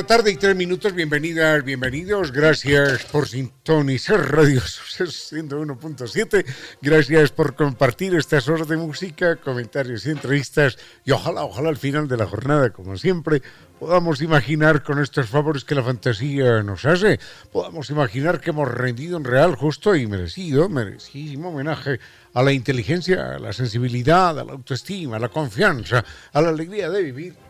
La tarde y tres minutos. Bienvenidas, bienvenidos. Gracias por sintonizar Radio 101.7. Gracias por compartir estas horas de música, comentarios y entrevistas. Y ojalá, ojalá al final de la jornada, como siempre, podamos imaginar con estos favores que la fantasía nos hace, podamos imaginar que hemos rendido en real, justo y merecido, merecidísimo homenaje a la inteligencia, a la sensibilidad, a la autoestima, a la confianza, a la alegría de vivir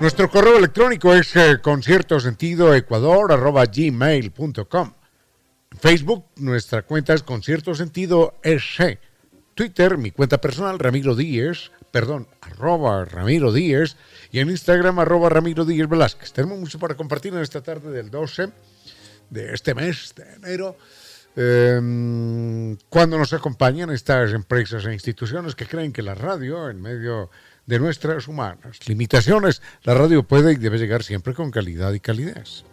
Nuestro correo electrónico es eh, conciertosentidoecuador.gmail.com Facebook, nuestra cuenta es Concierto Sentido Twitter, mi cuenta personal, Ramiro Díez, perdón, arroba Ramiro Díez, y en Instagram, arroba Ramiro Díez Velázquez. Tenemos mucho para compartir en esta tarde del 12 de este mes de enero. Em, cuando nos acompañan estas empresas e instituciones que creen que la radio, en medio de nuestras humanas limitaciones, la radio puede y debe llegar siempre con calidad y calidez.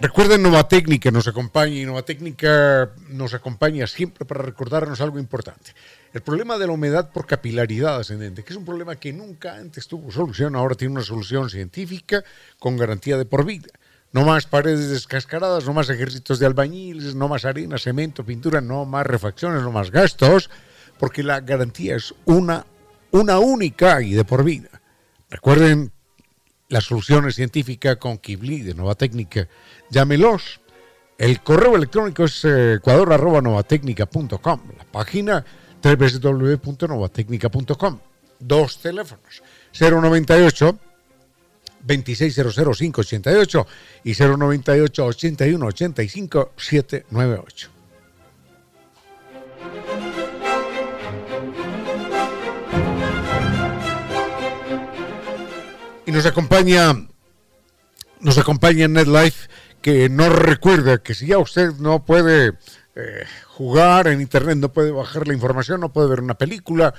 Recuerden Nova Técnica, nos acompaña y Nova Técnica nos acompaña siempre para recordarnos algo importante. El problema de la humedad por capilaridad ascendente, que es un problema que nunca antes tuvo solución, ahora tiene una solución científica con garantía de por vida. No más paredes descascaradas, no más ejércitos de albañiles, no más arena, cemento, pintura, no más refacciones, no más gastos, porque la garantía es una, una única y de por vida. Recuerden las soluciones científicas con Kibli de Nova Técnica. Llámelos. El correo electrónico es eh, ecuador.novatecnica.com. La página www.novatecnica.com. Dos teléfonos. 098 2600588 y 098 81 85 798. Y nos acompaña, nos acompaña NetLife, que nos recuerda que si ya usted no puede eh, jugar en Internet, no puede bajar la información, no puede ver una película,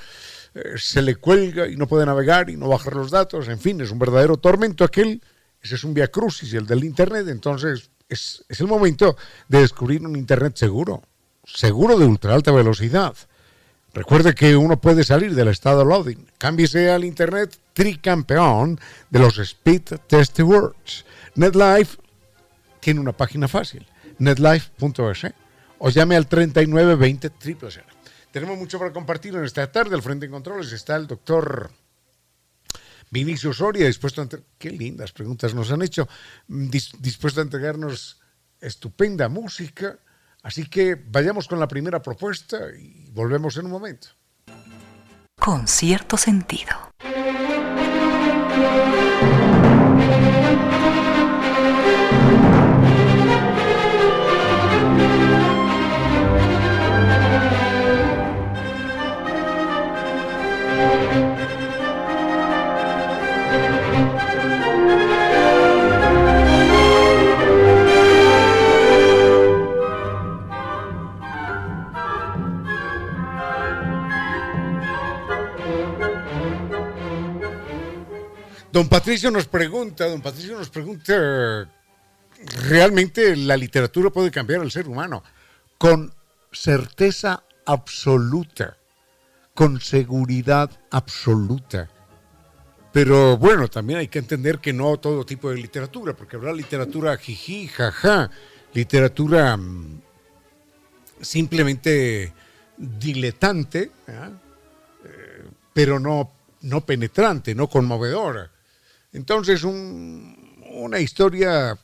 eh, se le cuelga y no puede navegar y no bajar los datos, en fin, es un verdadero tormento aquel, ese es un via crucis, el del Internet, entonces es, es el momento de descubrir un Internet seguro, seguro de ultra alta velocidad. Recuerde que uno puede salir del estado loading. Cámbiese al Internet tricampeón de los Speed Test Words. NetLife tiene una página fácil, netlife.es o llame al 3920 000. Tenemos mucho para compartir en esta tarde. Al frente en controles está el doctor Vinicio Soria, dispuesto a qué lindas preguntas nos han hecho, dispuesto a entregarnos estupenda música. Así que vayamos con la primera propuesta y volvemos en un momento. Con cierto sentido. Don Patricio nos pregunta, don Patricio nos pregunta realmente la literatura puede cambiar al ser humano con certeza absoluta, con seguridad absoluta. Pero bueno, también hay que entender que no todo tipo de literatura, porque habrá literatura jiji, jaja, literatura mm, simplemente diletante, ¿eh? pero no, no penetrante, no conmovedora. Entonces, una historia,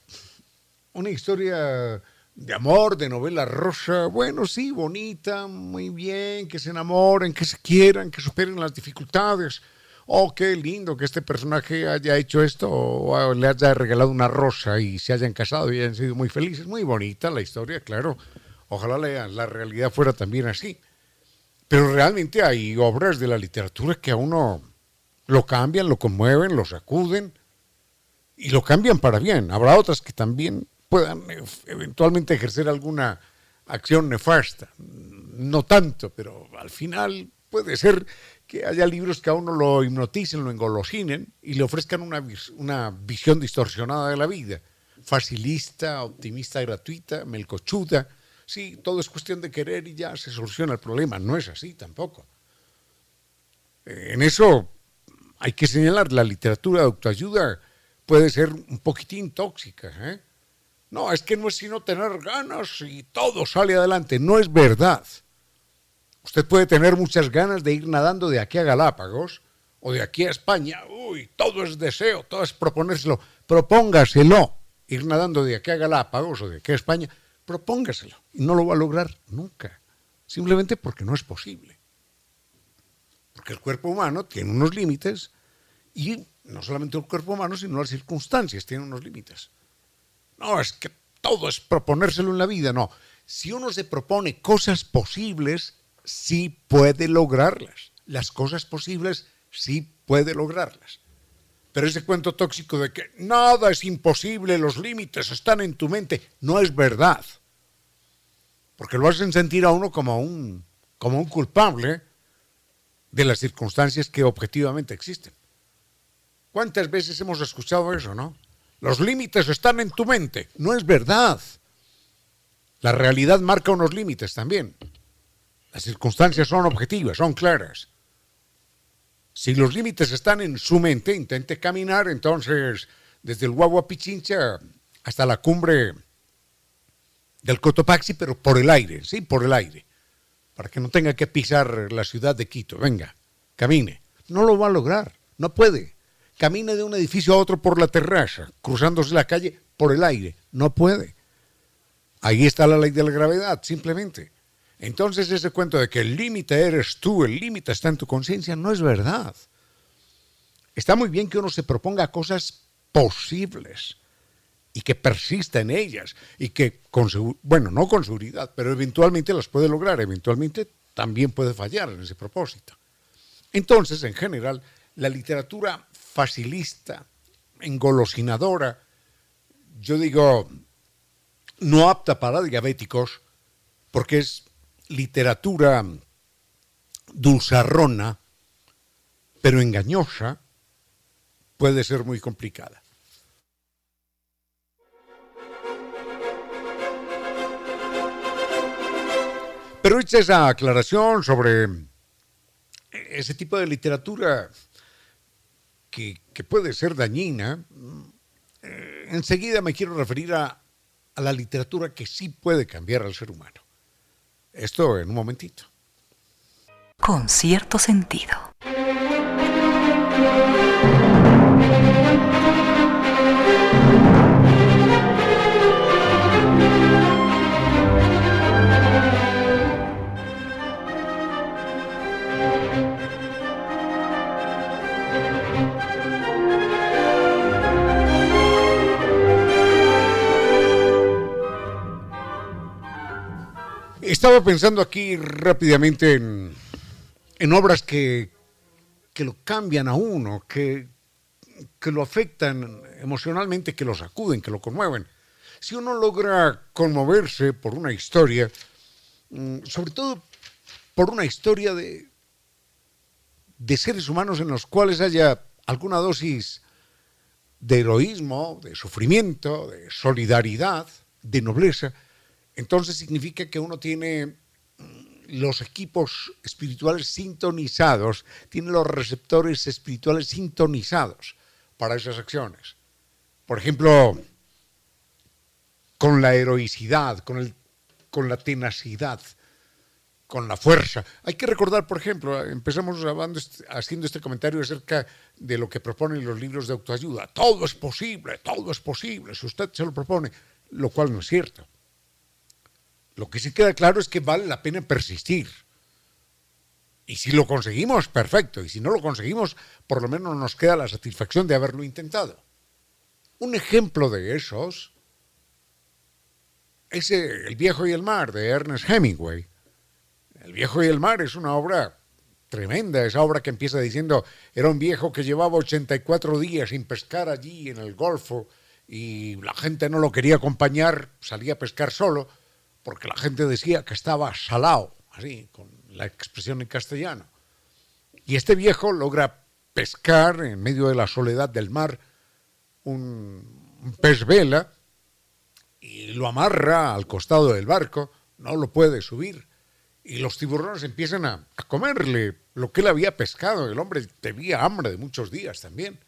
una historia de amor, de novela rosa, bueno, sí, bonita, muy bien, que se enamoren, que se quieran, que superen las dificultades. Oh, qué lindo que este personaje haya hecho esto o le haya regalado una rosa y se hayan casado y hayan sido muy felices. Muy bonita la historia, claro. Ojalá la, la realidad fuera también así. Pero realmente hay obras de la literatura que a uno lo cambian, lo conmueven, lo sacuden y lo cambian para bien. Habrá otras que también puedan eventualmente ejercer alguna acción nefasta. No tanto, pero al final puede ser que haya libros que a uno lo hipnoticen, lo engolosinen y le ofrezcan una, una visión distorsionada de la vida. Facilista, optimista gratuita, melcochuda. Sí, todo es cuestión de querer y ya se soluciona el problema. No es así tampoco. En eso hay que señalar, la literatura de autoayuda puede ser un poquitín tóxica. ¿eh? No, es que no es sino tener ganas y todo sale adelante. No es verdad. Usted puede tener muchas ganas de ir nadando de aquí a Galápagos o de aquí a España. Uy, todo es deseo, todo es proponérselo. Propóngaselo. Ir nadando de aquí a Galápagos o de aquí a España, propóngaselo. Y no lo va a lograr nunca. Simplemente porque no es posible. Porque el cuerpo humano tiene unos límites y no solamente el cuerpo humano, sino las circunstancias tienen unos límites. No, es que todo es proponérselo en la vida, no. Si uno se propone cosas posibles, sí puede lograrlas. Las cosas posibles sí puede lograrlas. Pero ese cuento tóxico de que nada es imposible, los límites están en tu mente, no es verdad. Porque lo hacen sentir a uno como un, como un culpable de las circunstancias que objetivamente existen. ¿Cuántas veces hemos escuchado eso, no? Los límites están en tu mente. No es verdad. La realidad marca unos límites también. Las circunstancias son objetivas, son claras. Si los límites están en su mente, intente caminar entonces desde el Guagua Pichincha hasta la cumbre del Cotopaxi, pero por el aire, sí, por el aire, para que no tenga que pisar la ciudad de Quito. Venga, camine. No lo va a lograr, no puede. Camine de un edificio a otro por la terraza, cruzándose la calle por el aire. No puede. Ahí está la ley de la gravedad, simplemente. Entonces ese cuento de que el límite eres tú, el límite está en tu conciencia, no es verdad. Está muy bien que uno se proponga cosas posibles y que persista en ellas y que, con, bueno, no con seguridad, pero eventualmente las puede lograr, eventualmente también puede fallar en ese propósito. Entonces, en general, la literatura facilista, engolosinadora, yo digo, no apta para diabéticos, porque es literatura dulzarrona, pero engañosa, puede ser muy complicada. Pero hecha esa aclaración sobre ese tipo de literatura que, puede ser dañina, eh, enseguida me quiero referir a la literatura que sí puede cambiar al ser humano. Esto en un momentito. Con cierto sentido. Estaba pensando aquí rápidamente en, obras que, lo cambian a uno, que, que lo afectan emocionalmente, que lo sacuden, que lo conmueven. Si uno logra conmoverse por una historia, mm, sobre todo por una historia de, de seres humanos en los cuales haya alguna dosis de heroísmo, de sufrimiento, de solidaridad, de nobleza, entonces significa que uno tiene mm, los equipos espirituales sintonizados, tiene los receptores espirituales sintonizados para esas acciones. Por ejemplo, con la heroicidad, con, el, con la tenacidad, con la fuerza. Hay que recordar, por ejemplo, empezamos haciendo este comentario acerca de lo que proponen los libros de autoayuda. Todo es posible, todo es posible, si usted se lo propone, lo cual no es cierto. Lo que sí queda claro es que vale la pena persistir. Y si lo conseguimos, perfecto. Y si no lo conseguimos, por lo menos nos queda la satisfacción de haberlo intentado. Un ejemplo de esos es El viejo y el mar de Ernest Hemingway. El viejo y el mar es una obra tremenda, esa obra que empieza diciendo, era un viejo que llevaba 84 días sin pescar allí en el Golfo y la gente no lo quería acompañar, salía a pescar solo porque la gente decía que estaba salado, así, con la expresión en castellano. Y este viejo logra pescar en medio de la soledad del mar un, pez vela y lo amarra al costado del barco, no lo puede subir. Y los tiburones empiezan a comerle lo que él había pescado. El hombre tenía hambre de muchos días también.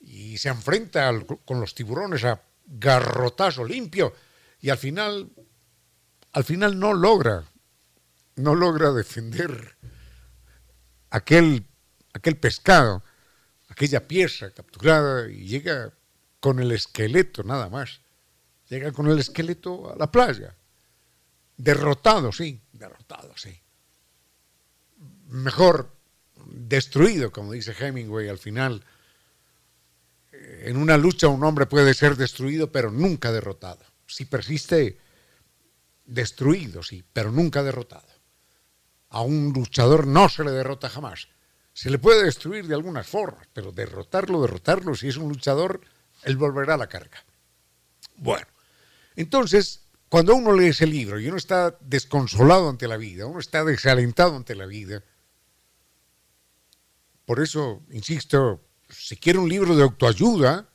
Y se enfrenta con los tiburones a garrotazo limpio. Y al final al final no logra, no logra defender aquel, aquel pescado, aquella pieza capturada y llega con el esqueleto nada más. Llega con el esqueleto a la playa. Derrotado, sí, derrotado, sí. Mejor destruido, como dice Hemingway al final. En una lucha un hombre puede ser destruido, pero nunca derrotado. Si persiste destruido, sí, pero nunca derrotado. A un luchador no se le derrota jamás. Se le puede destruir de algunas formas, pero derrotarlo, derrotarlo, si es un luchador, él volverá a la carga. Bueno, entonces, cuando uno lee ese libro y uno está desconsolado ante la vida, uno está desalentado ante la vida, por eso, insisto, si quiere un libro de autoayuda,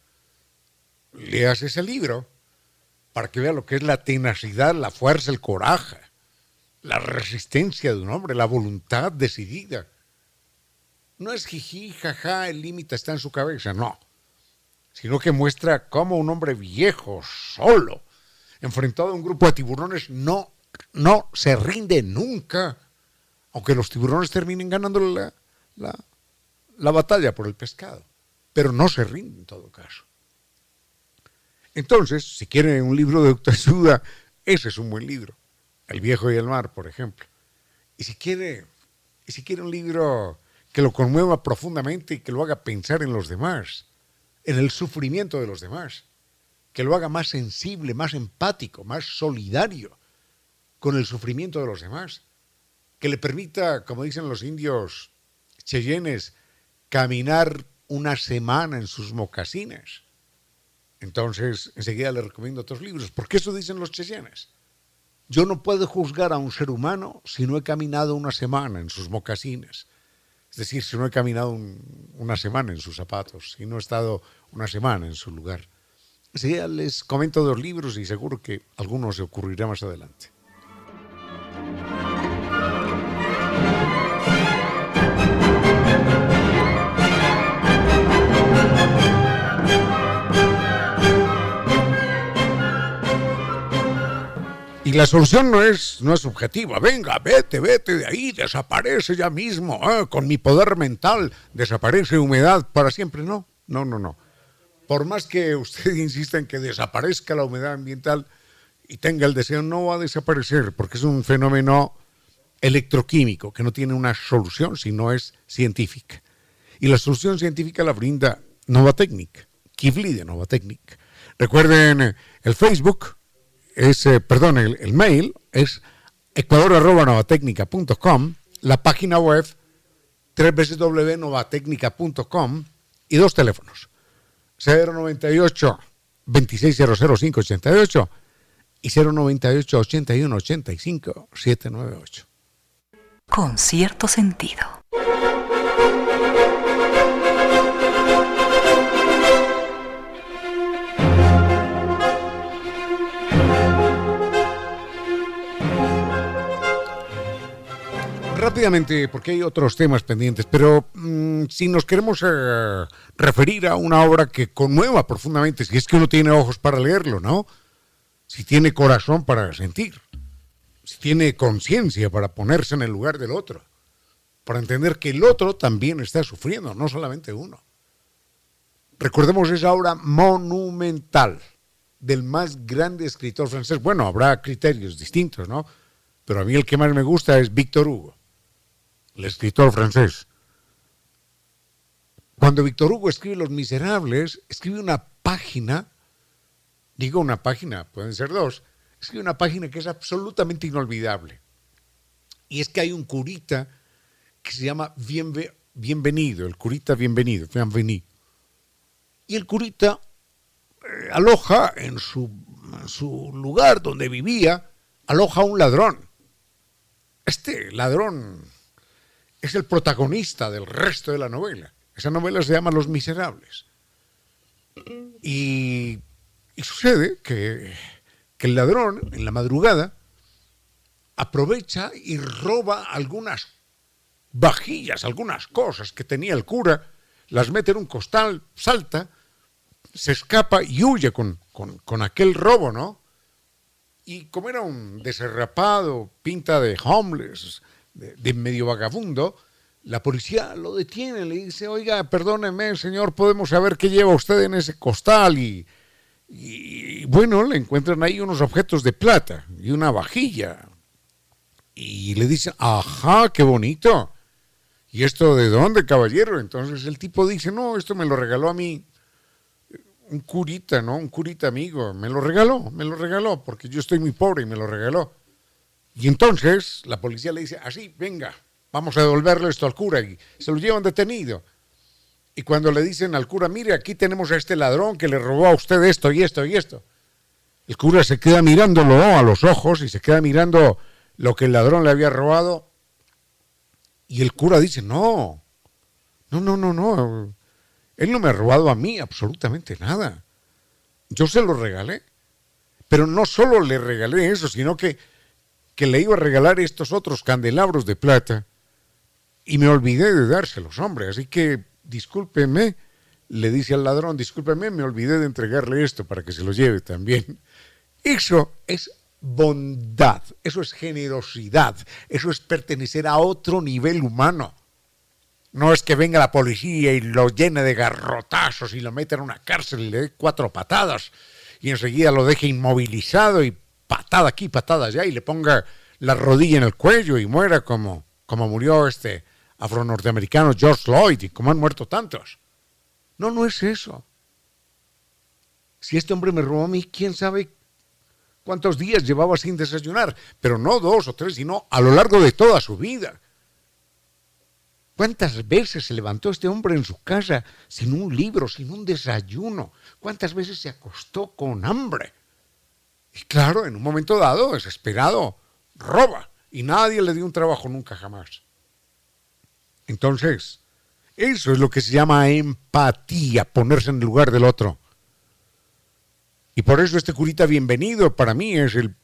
leas ese libro para que vea lo que es la tenacidad, la fuerza, el coraje, la resistencia de un hombre, la voluntad decidida. No es jiji, jaja, el límite está en su cabeza, no, sino que muestra cómo un hombre viejo, solo, enfrentado a un grupo de tiburones, no, no se rinde nunca, aunque los tiburones terminen ganando la, la, la batalla por el pescado, pero no se rinde en todo caso. Entonces, si quiere un libro de autoayuda, ese es un buen libro. El viejo y el mar, por ejemplo. Y si quiere, y si quiere un libro que lo conmueva profundamente y que lo haga pensar en los demás, en el sufrimiento de los demás, que lo haga más sensible, más empático, más solidario con el sufrimiento de los demás, que le permita, como dicen los indios cheyennes, caminar una semana en sus mocasines entonces, enseguida le recomiendo otros libros, porque eso dicen los cheyennes. Yo no puedo juzgar a un ser humano si no he caminado una semana en sus mocasines. Es decir, si no he caminado una semana en sus zapatos, si no he estado una semana en su lugar. Enseguida les comento dos libros y seguro que alguno se ocurrirá más adelante. La solución no es, no es subjetiva. Venga, vete, vete de ahí, desaparece ya mismo. Ah, con mi poder mental desaparece humedad para siempre. No, no, no, no. Por más que usted insista en que desaparezca la humedad ambiental y tenga el deseo, no va a desaparecer porque es un fenómeno electroquímico que no tiene una solución si no es científica. Y la solución científica la brinda Novatecnik, Kivli de Novatecnik. Recuerden el Facebook, es, eh, perdón, el, mail es ecuador.novatecnica.com, la página web www.novatecnica.com y dos teléfonos, 098 2600588 y 098 81 85 798. Con cierto sentido. Rápidamente, porque hay otros temas pendientes, pero mm, si nos queremos eh, referir a una obra que conmueva profundamente, si es que uno tiene ojos para leerlo, ¿no? Si tiene corazón para sentir, si tiene conciencia para ponerse en el lugar del otro, para entender que el otro también está sufriendo, no solamente uno. Recordemos esa obra monumental del más grande escritor francés. Bueno, habrá criterios distintos, ¿no? Pero a mí el que más me gusta es Víctor Hugo, el escritor francés. Cuando Víctor Hugo escribe Los Miserables, escribe una página, digo una página, pueden ser dos, escribe una página que es absolutamente inolvidable. Y es que hay un curita que se llama Bienvenido, el curita Bienvenido, Bienvenido. Y el curita eh, aloja en su, en su lugar donde vivía, aloja a un ladrón. Este ladrón es el protagonista del resto de la novela. Esa novela se llama Los Miserables. Y, sucede que, que, el ladrón, en la madrugada, aprovecha y roba algunas vajillas, algunas cosas que tenía el cura, las mete en un costal, salta, se escapa y huye con, con aquel robo, ¿no? Y como era un deserrapado, pinta de homeless, de, medio vagabundo, la policía lo detiene, le dice, oiga, perdóneme, señor, podemos saber qué lleva usted en ese costal. Y, y, bueno, le encuentran ahí unos objetos de plata y una vajilla. Y le dicen, ajá, qué bonito. ¿Y esto de dónde, caballero? Entonces el tipo dice, no, esto me lo regaló a mí un curita, ¿no? Un curita amigo, me lo regaló, me lo regaló, porque yo estoy muy pobre y me lo regaló. Y entonces la policía le dice, así, venga, vamos a devolverle esto al cura y se lo llevan detenido. Y cuando le dicen al cura, mire, aquí tenemos a este ladrón que le robó a usted esto y esto y esto. El cura se queda mirándolo a los ojos y se queda mirando lo que el ladrón le había robado. Y el cura dice, no, no, no, no, no, él no me ha robado a mí absolutamente nada. Yo se lo regalé. Pero no solo le regalé eso, sino que, que le iba a regalar estos otros candelabros de plata y me olvidé de dárselos, hombre. Así que discúlpeme, le dice al ladrón, discúlpeme, me olvidé de entregarle esto para que se lo lleve también. Eso es bondad, eso es generosidad, eso es pertenecer a otro nivel humano. No es que venga la policía y lo llene de garrotazos y lo meta en una cárcel y le dé cuatro patadas y enseguida lo deje inmovilizado y patada aquí, patada allá y le ponga la rodilla en el cuello y muera como, como murió este afro-norteamericano George Floyd y como han muerto tantos. No, no es eso. Si este hombre me robó a mí, quién sabe cuántos días llevaba sin desayunar, pero no dos o tres, sino a lo largo de toda su vida. ¿Cuántas veces se levantó este hombre en su casa sin un libro, sin un desayuno? ¿Cuántas veces se acostó con hambre? Y claro, en un momento dado, desesperado, roba. Y nadie le dio un trabajo nunca jamás. Entonces, eso es lo que se llama empatía, ponerse en el lugar del otro. Y por eso este curita bienvenido para mí es el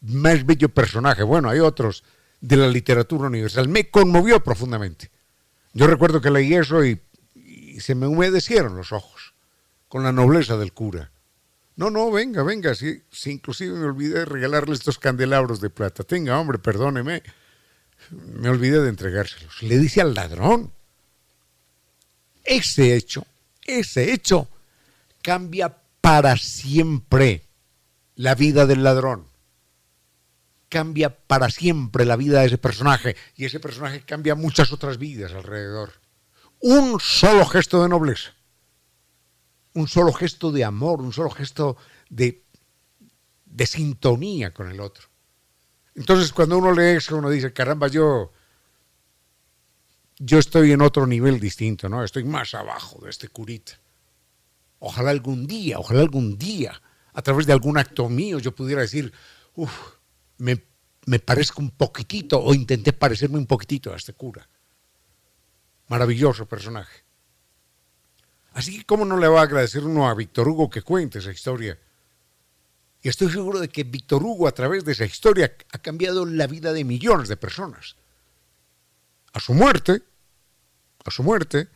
más bello personaje. Bueno, hay otros de la literatura universal. Me conmovió profundamente. Yo recuerdo que leí eso y, se me humedecieron los ojos con la nobleza del cura. No, no, venga, venga, sí, inclusive me olvidé de regalarle estos candelabros de plata. Tenga, hombre, perdóneme. Me olvidé de entregárselos. Le dice al ladrón. Ese hecho, ese hecho cambia para siempre la vida del ladrón cambia para siempre la vida de ese personaje y ese personaje cambia muchas otras vidas alrededor. Un solo gesto de nobleza, un solo gesto de amor, un solo gesto de, sintonía con el otro. Entonces cuando uno lee eso, uno dice, caramba, yo, yo estoy en otro nivel distinto, ¿no? Estoy más abajo de este curita. Ojalá algún día, ojalá algún día, a través de algún acto mío, yo pudiera decir, uff, me, me parezco un poquitito o intenté parecerme un poquitito a este cura. Maravilloso personaje. Así que, ¿cómo no le va a agradecer uno a Víctor Hugo que cuente esa historia? Y estoy seguro de que Víctor Hugo, a través de esa historia, ha cambiado la vida de millones de personas. a su muerte, a su muerte,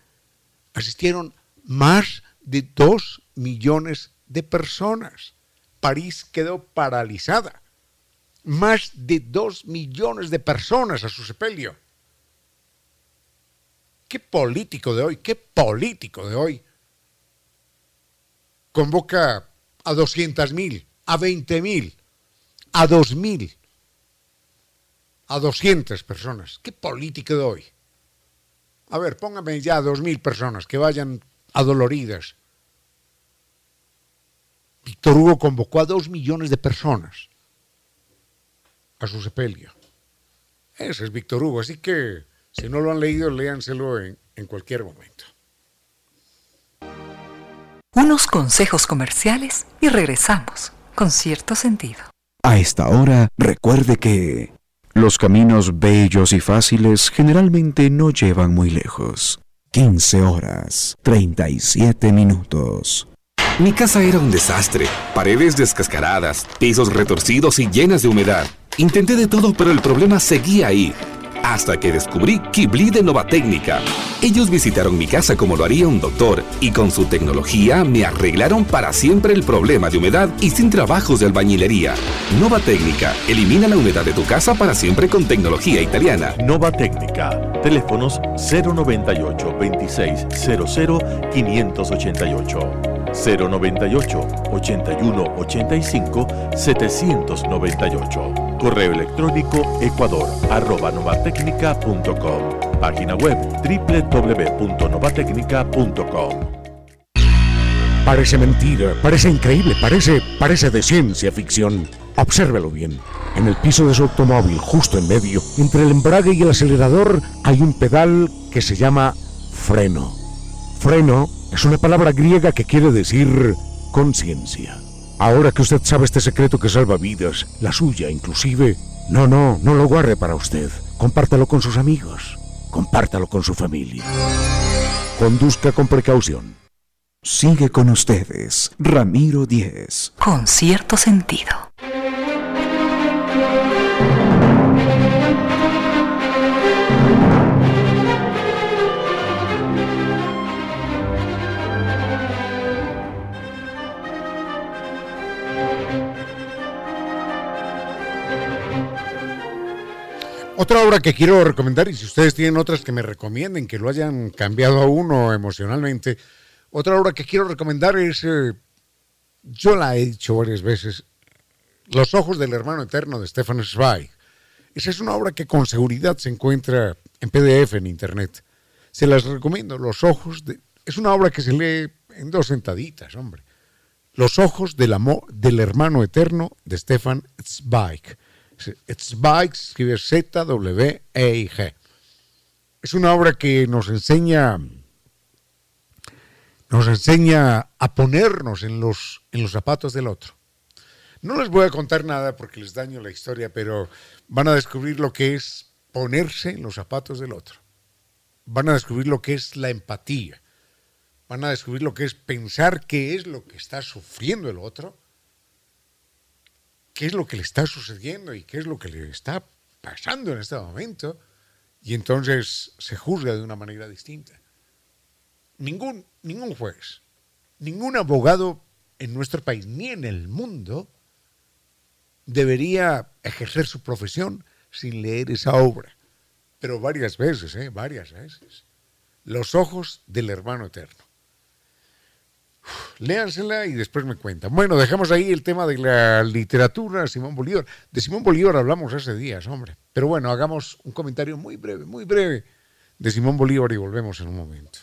asistieron más de dos millones de personas. París quedó paralizada. Más de dos millones de personas a su sepelio. ¿Qué político de hoy, qué político de hoy convoca a 200 mil, a 20 mil, a 2 mil, a 200 personas? ¿Qué político de hoy? A ver, póngame ya a 2 mil personas que vayan adoloridas. Víctor Hugo convocó a 2 millones de personas a su sepelio. Ese es Víctor Hugo, así que si no lo han leído, léanselo en cualquier momento. Unos consejos comerciales y regresamos con cierto sentido. A esta hora, recuerde que los caminos bellos y fáciles generalmente no llevan muy lejos. 15 horas, 37 minutos. Mi casa era un desastre. Paredes descascaradas, pisos retorcidos y llenas de humedad. Intenté de todo, pero el problema seguía ahí hasta que descubrí Kibli de Nova Técnica. Ellos visitaron mi casa como lo haría un doctor y con su tecnología me arreglaron para siempre el problema de humedad y sin trabajos de albañilería. Nova Técnica, elimina la humedad de tu casa para siempre con tecnología italiana. Nova Técnica, teléfonos 098 2600 588. 098 81 85 798. Correo electrónico ecuador arroba novatecnica.com. Página web www.novatecnica.com. Parece mentira, parece increíble, parece, parece de ciencia ficción. Obsérvelo bien. En el piso de su automóvil, justo en medio, entre el embrague y el acelerador, hay un pedal que se llama freno. Freno es una palabra griega que quiere decir conciencia. Ahora que usted sabe este secreto que salva vidas, la suya inclusive, no, no, no lo guarde para usted. Compártalo con sus amigos. Compártalo con su familia. Conduzca con precaución. Sigue con ustedes, Ramiro Díez. Con cierto sentido. Otra obra que quiero recomendar, y si ustedes tienen otras que me recomienden, que lo hayan cambiado a uno emocionalmente, otra obra que quiero recomendar es, eh, yo la he dicho varias veces, Los ojos del hermano eterno de Stefan Zweig. Esa es una obra que con seguridad se encuentra en PDF en internet. Se las recomiendo, Los ojos de... Es una obra que se lee en dos sentaditas, hombre. Los ojos del, amor, del hermano eterno de Stefan Zweig. Zweig escribe Z-W-E-I-G. Es una obra que nos enseña, nos enseña a ponernos en los, en los zapatos del otro. No les voy a contar nada porque les daño la historia, pero van a descubrir lo que es ponerse en los zapatos del otro. Van a descubrir lo que es la empatía. Van a descubrir lo que es pensar qué es lo que está sufriendo el otro qué es lo que le está sucediendo y qué es lo que le está pasando en este momento, y entonces se juzga de una manera distinta. Ningún, ningún juez, ningún abogado en nuestro país ni en el mundo debería ejercer su profesión sin leer esa obra. Pero varias veces, ¿eh? varias veces. Los ojos del hermano eterno léansela y después me cuentan. Bueno, dejamos ahí el tema de la literatura, Simón Bolívar. De Simón Bolívar hablamos hace días, hombre. Pero bueno, hagamos un comentario muy breve, muy breve de Simón Bolívar y volvemos en un momento.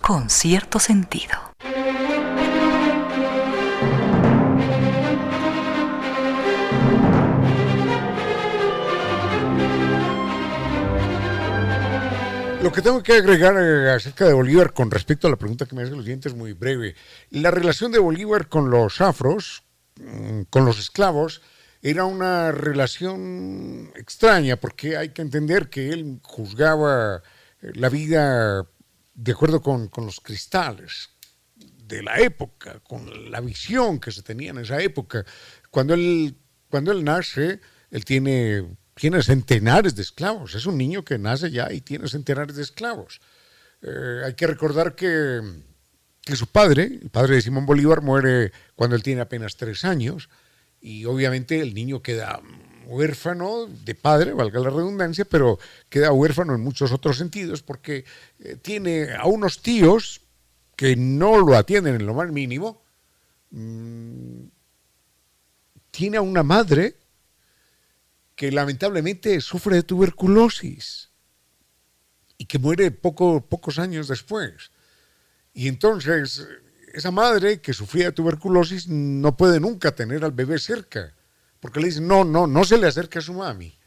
Con cierto sentido. Lo que tengo que agregar eh, acerca de Bolívar con respecto a la pregunta que me hacen los dientes es muy breve. La relación de Bolívar con los afros, mm, con los esclavos, era una relación extraña porque hay que entender que él juzgaba eh, la vida de acuerdo con, con los cristales de la época, con la visión que se tenía en esa época. Cuando él, cuando él nace, él tiene tiene centenares de esclavos. Es un niño que nace ya y tiene centenares de esclavos. Eh, hay que recordar que, que su padre, el padre de Simón Bolívar, muere cuando él tiene apenas tres años y obviamente el niño queda huérfano de padre, valga la redundancia, pero queda huérfano en muchos otros sentidos porque eh, tiene a unos tíos que no lo atienden en lo más mínimo, mm, tiene a una madre que lamentablemente sufre de tuberculosis y que muere poco, pocos años después. Y entonces esa madre que sufría de tuberculosis no puede nunca tener al bebé cerca, porque le dicen, no, no, no se le acerque a su mami.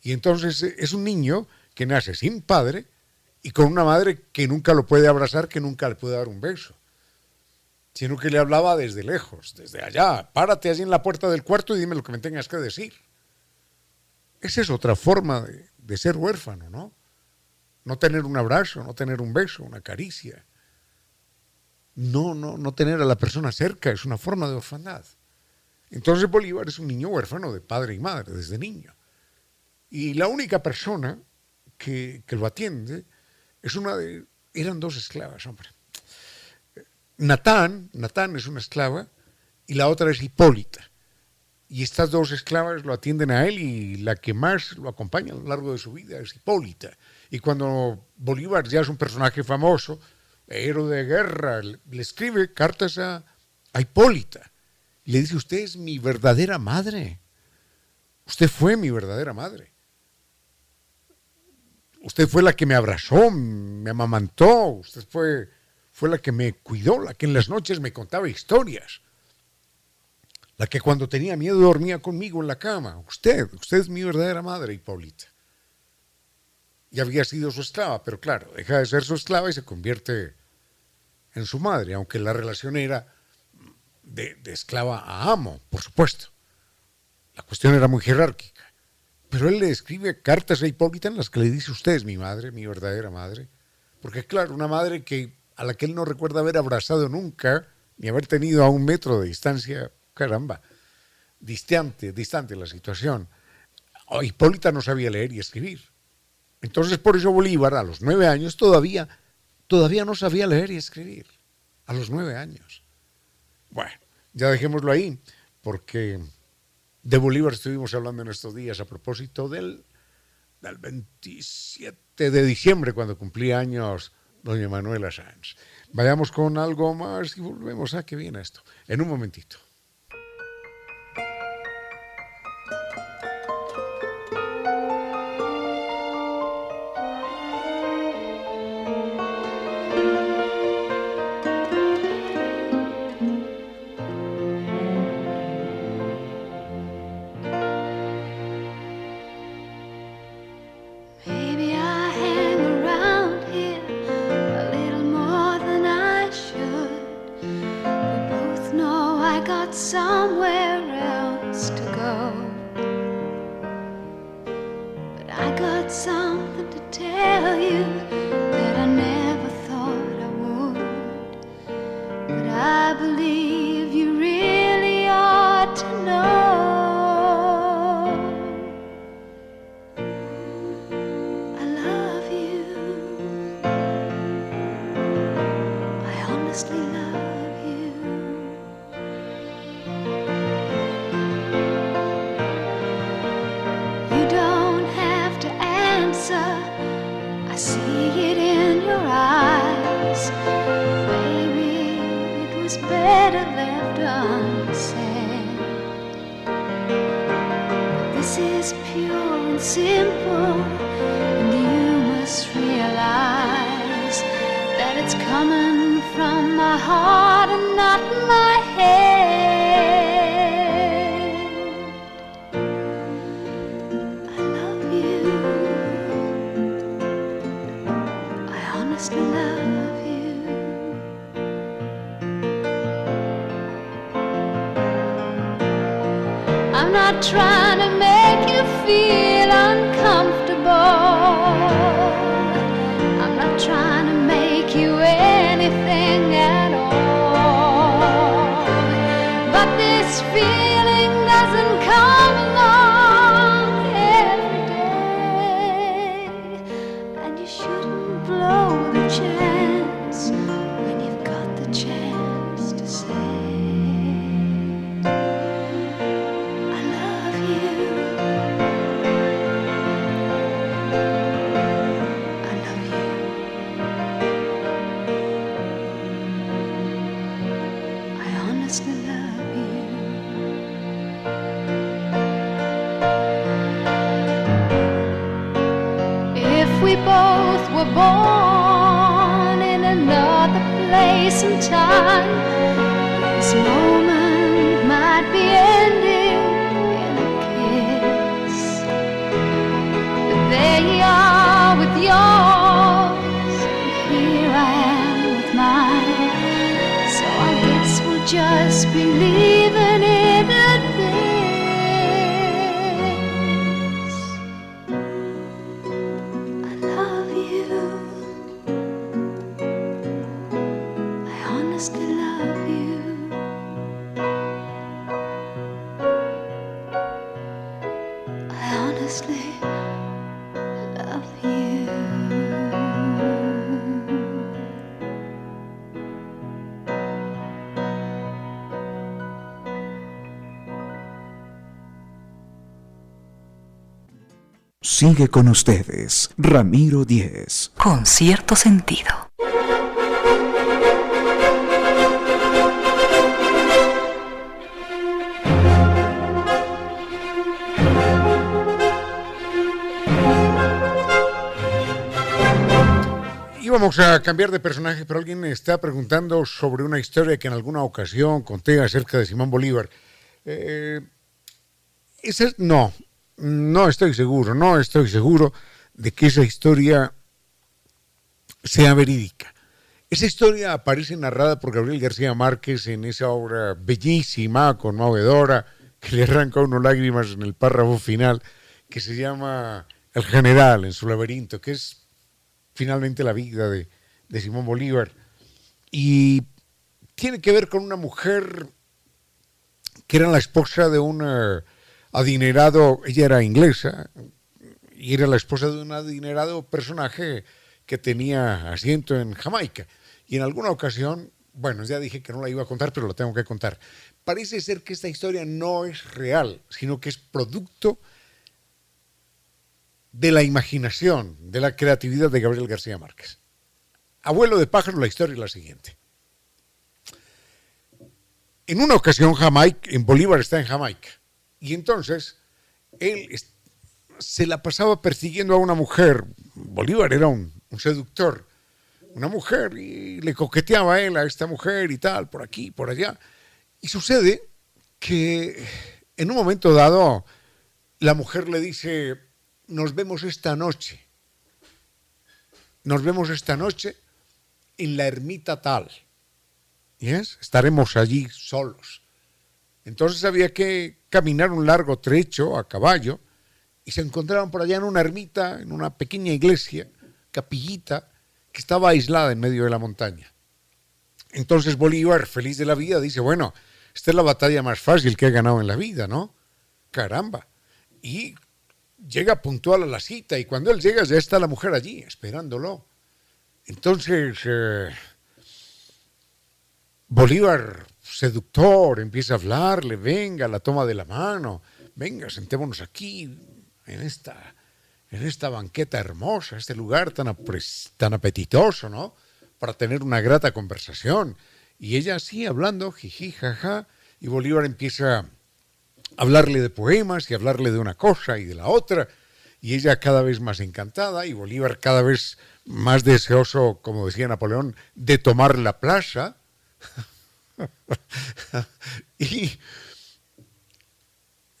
Y entonces es un niño que nace sin padre y con una madre que nunca lo puede abrazar, que nunca le puede dar un beso, sino que le hablaba desde lejos, desde allá, párate allí en la puerta del cuarto y dime lo que me tengas que decir. Esa es otra forma de, ser huérfano, ¿no? No tener un abrazo, no tener un beso, una caricia no, no, no tener a la persona cerca, es una forma de orfandad. Entonces Bolívar es un niño huérfano de padre y madre desde niño. Y la única persona que, lo atiende es una de... Eran dos esclavas, hombre. Natán, Natán es una esclava y la otra es Hipólita. Y estas dos esclavas lo atienden a él y la que más lo acompaña a lo largo de su vida es Hipólita. Y cuando Bolívar ya es un personaje famoso, héroe de guerra, le escribe cartas a, Hipólita. Y le dice, usted es mi verdadera madre. Usted fue mi verdadera madre. Usted fue la que me abrazó, me amamantó, usted fue, fue la que me cuidó, la que en las noches me contaba historias, la que cuando tenía miedo dormía conmigo en la cama. Usted, usted es mi verdadera madre, Hipólita. Y había sido su esclava, pero claro, deja de ser su esclava y se convierte en su madre, aunque la relación era de, esclava a amo, por supuesto. La cuestión era muy jerárquica. Pero él le escribe cartas a Hipólita en las que le dice, usted es mi madre, mi verdadera madre. Porque claro, una madre que, a la que él no recuerda haber abrazado nunca, ni haber tenido a un metro de distancia, caramba, distante, distante la situación. Hipólita no sabía leer y escribir. Entonces por eso Bolívar, a los nueve años, todavía todavía no sabía leer y escribir, a los nueve años. Bueno, ya dejémoslo ahí, porque de Bolívar estuvimos hablando en estos días a propósito del, del 27 de diciembre, cuando cumplía años doña Manuela Sáenz. Vayamos con algo más y volvemos a que viene esto, en un momentito. Sigue con ustedes, Ramiro Díez. Con cierto sentido. Íbamos a cambiar de personaje, pero alguien me está preguntando sobre una historia que en alguna ocasión conté acerca de Simón Bolívar. Eh, esa- no, no estoy seguro, no estoy seguro de que esa historia sea verídica. Esa historia aparece narrada por Gabriel García Márquez en esa obra bellísima, conmovedora, que le arranca a uno lágrimas en el párrafo final, que se llama El General en su laberinto, que es finalmente la vida de, Simón Bolívar. Y tiene que ver con una mujer que era la esposa de un eh, adinerado, ella era inglesa, y era la esposa de un adinerado personaje que tenía asiento en Jamaica. Y en alguna ocasión, bueno, ya dije que no la iba a contar, pero la tengo que contar. Parece ser que esta historia no es real, sino que es producto de la imaginación, de la creatividad de Gabriel García Márquez. Abuelo de pájaro, la historia es la siguiente. En una ocasión, Jamaica, en Bolívar está en Jamaica, y entonces él se la pasaba persiguiendo a una mujer. Bolívar era un, un seductor, una mujer, y le coqueteaba a él a esta mujer y tal, por aquí, por allá. Y sucede que en un momento dado la mujer le dice, nos vemos esta noche, nos vemos esta noche en la ermita tal. ¿Yes? Estaremos allí solos. Entonces había que caminar un largo trecho a caballo y se encontraron por allá en una ermita, en una pequeña iglesia, capillita, que estaba aislada en medio de la montaña. Entonces Bolívar, feliz de la vida, dice, bueno, esta es la batalla más fácil que he ganado en la vida, ¿no? Caramba. Y llega puntual a la cita y cuando él llega ya está la mujer allí, esperándolo. Entonces, eh, Bolívar, seductor, empieza a hablarle, venga, la toma de la mano, venga, sentémonos aquí, en esta, en esta banqueta hermosa, este lugar tan, tan apetitoso, ¿no? Para tener una grata conversación. Y ella así, hablando, jiji, jaja, y Bolívar empieza a hablarle de poemas y hablarle de una cosa y de la otra, y ella cada vez más encantada, y Bolívar cada vez más deseoso, como decía Napoleón, de tomar la plaza. y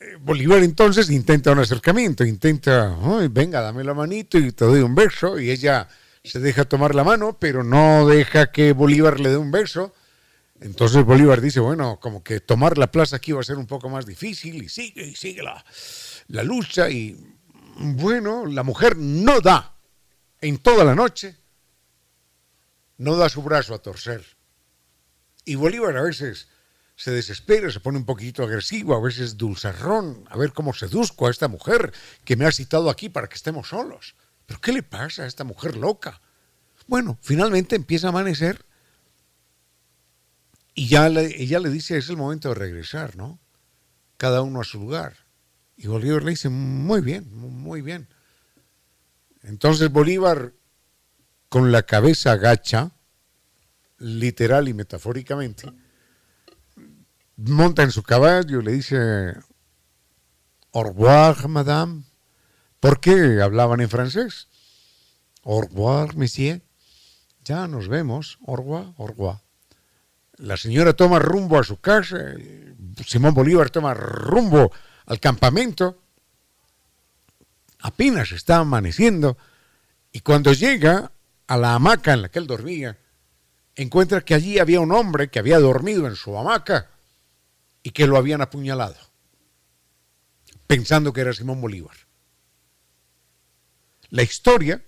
eh, Bolívar entonces intenta un acercamiento, intenta, "Ay, venga, dame la manito y te doy un beso, y ella se deja tomar la mano, pero no deja que Bolívar le dé un beso. Entonces Bolívar dice, bueno, como que tomar la plaza aquí va a ser un poco más difícil, y sigue, y sigue la lucha, y bueno, la mujer no da en toda la noche, no da su brazo a torcer. Y Bolívar a veces se desespera, se pone un poquito agresivo, a veces dulzarrón, a ver cómo seduzco a esta mujer que me ha citado aquí para que estemos solos. ¿Pero qué le pasa a esta mujer loca? Bueno, finalmente empieza a amanecer y ya le, ella le dice, es el momento de regresar, ¿no? Cada uno a su lugar. Y Bolívar le dice, muy bien, muy bien. Entonces Bolívar, con la cabeza agacha, literal y metafóricamente, monta en su caballo le dice, au revoir, madame. ¿Por qué hablaban en francés? Au revoir, monsieur. Ya nos vemos. Au revoir, au revoir. La señora toma rumbo a su casa. Simón Bolívar toma rumbo al campamento. Apenas está amaneciendo. Y cuando llega a la hamaca en la que él dormía, encuentra que allí había un hombre que había dormido en su hamaca y que lo habían apuñalado, pensando que era Simón Bolívar. La historia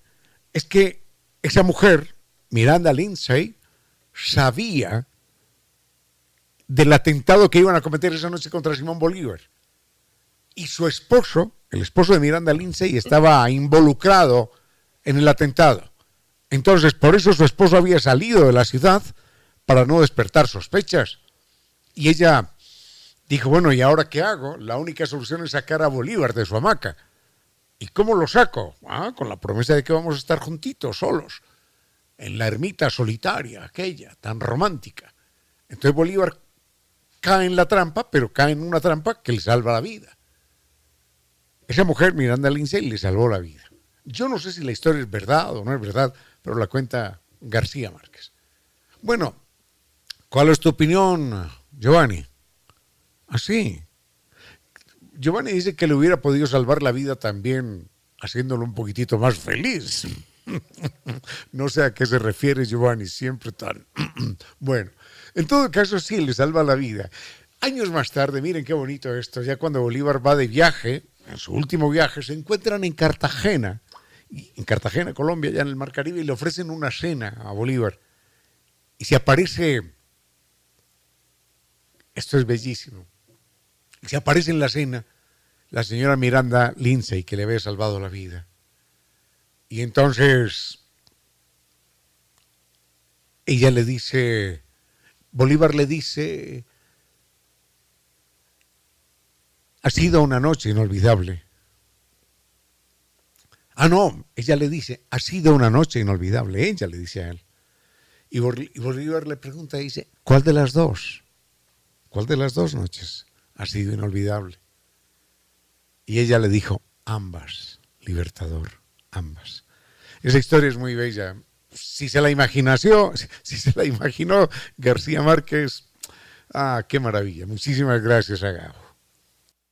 es que esa mujer, Miranda Lindsay, sabía del atentado que iban a cometer esa noche contra Simón Bolívar. Y su esposo, el esposo de Miranda Lindsay, estaba involucrado en el atentado. Entonces, por eso su esposo había salido de la ciudad para no despertar sospechas. Y ella dijo, bueno, ¿y ahora qué hago? La única solución es sacar a Bolívar de su hamaca. ¿Y cómo lo saco? Ah, con la promesa de que vamos a estar juntitos, solos, en la ermita solitaria, aquella, tan romántica. Entonces Bolívar cae en la trampa, pero cae en una trampa que le salva la vida. Esa mujer, Miranda Lindsay, le salvó la vida. Yo no sé si la historia es verdad o no es verdad, pero la cuenta García Márquez. Bueno, ¿cuál es tu opinión, Giovanni? Así. Giovanni dice que le hubiera podido salvar la vida también haciéndolo un poquitito más feliz. no sé a qué se refiere Giovanni, siempre tan... bueno, en todo caso sí, le salva la vida. Años más tarde, miren qué bonito esto, ya cuando Bolívar va de viaje, en su último viaje, se encuentran en Cartagena, en Cartagena, Colombia, ya en el Mar Caribe, y le ofrecen una cena a Bolívar. Y se aparece, esto es bellísimo, se aparece en la cena la señora Miranda Lindsay, que le había salvado la vida. Y entonces ella le dice, Bolívar le dice, ha sido una noche inolvidable. Ah, no, ella le dice, ha sido una noche inolvidable, ella le dice a él. Y Bolívar le pregunta y dice, ¿cuál de las dos? ¿Cuál de las dos noches ha sido inolvidable? Y ella le dijo, ambas, libertador, ambas. Esa historia es muy bella. Si se la imaginació, si se la imaginó García Márquez, ah, qué maravilla. Muchísimas gracias, Agavo.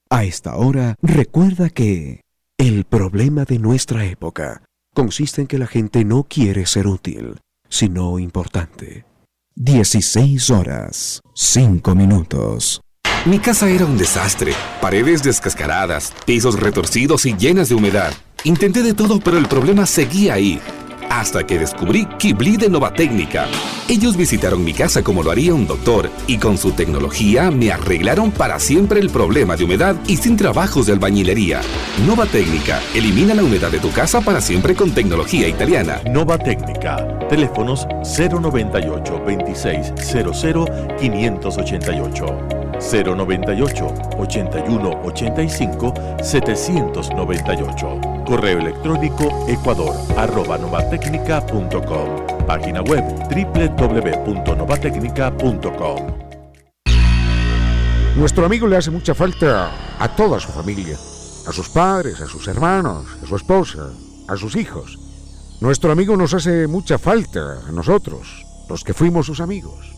A esta hora, recuerda que el problema de nuestra época consiste en que la gente no quiere ser útil, sino importante. 16 horas, 5 minutos. Mi casa era un desastre. Paredes descascaradas, pisos retorcidos y llenas de humedad. Intenté de todo, pero el problema seguía ahí. Hasta que descubrí Kibli de Nova Técnica. Ellos visitaron mi casa como lo haría un doctor y con su tecnología me arreglaron para siempre el problema de humedad y sin trabajos de albañilería. Nova Técnica elimina la humedad de tu casa para siempre con tecnología italiana. Nova Técnica. Teléfonos 098 2600 588. 098 81 85 798. Correo electrónico ecuador arroba novatecnica.com. Página web www.novatecnica.com. Nuestro amigo le hace mucha falta a toda su familia, a sus padres, a sus hermanos, a su esposa, a sus hijos. Nuestro amigo nos hace mucha falta a nosotros, los que fuimos sus amigos.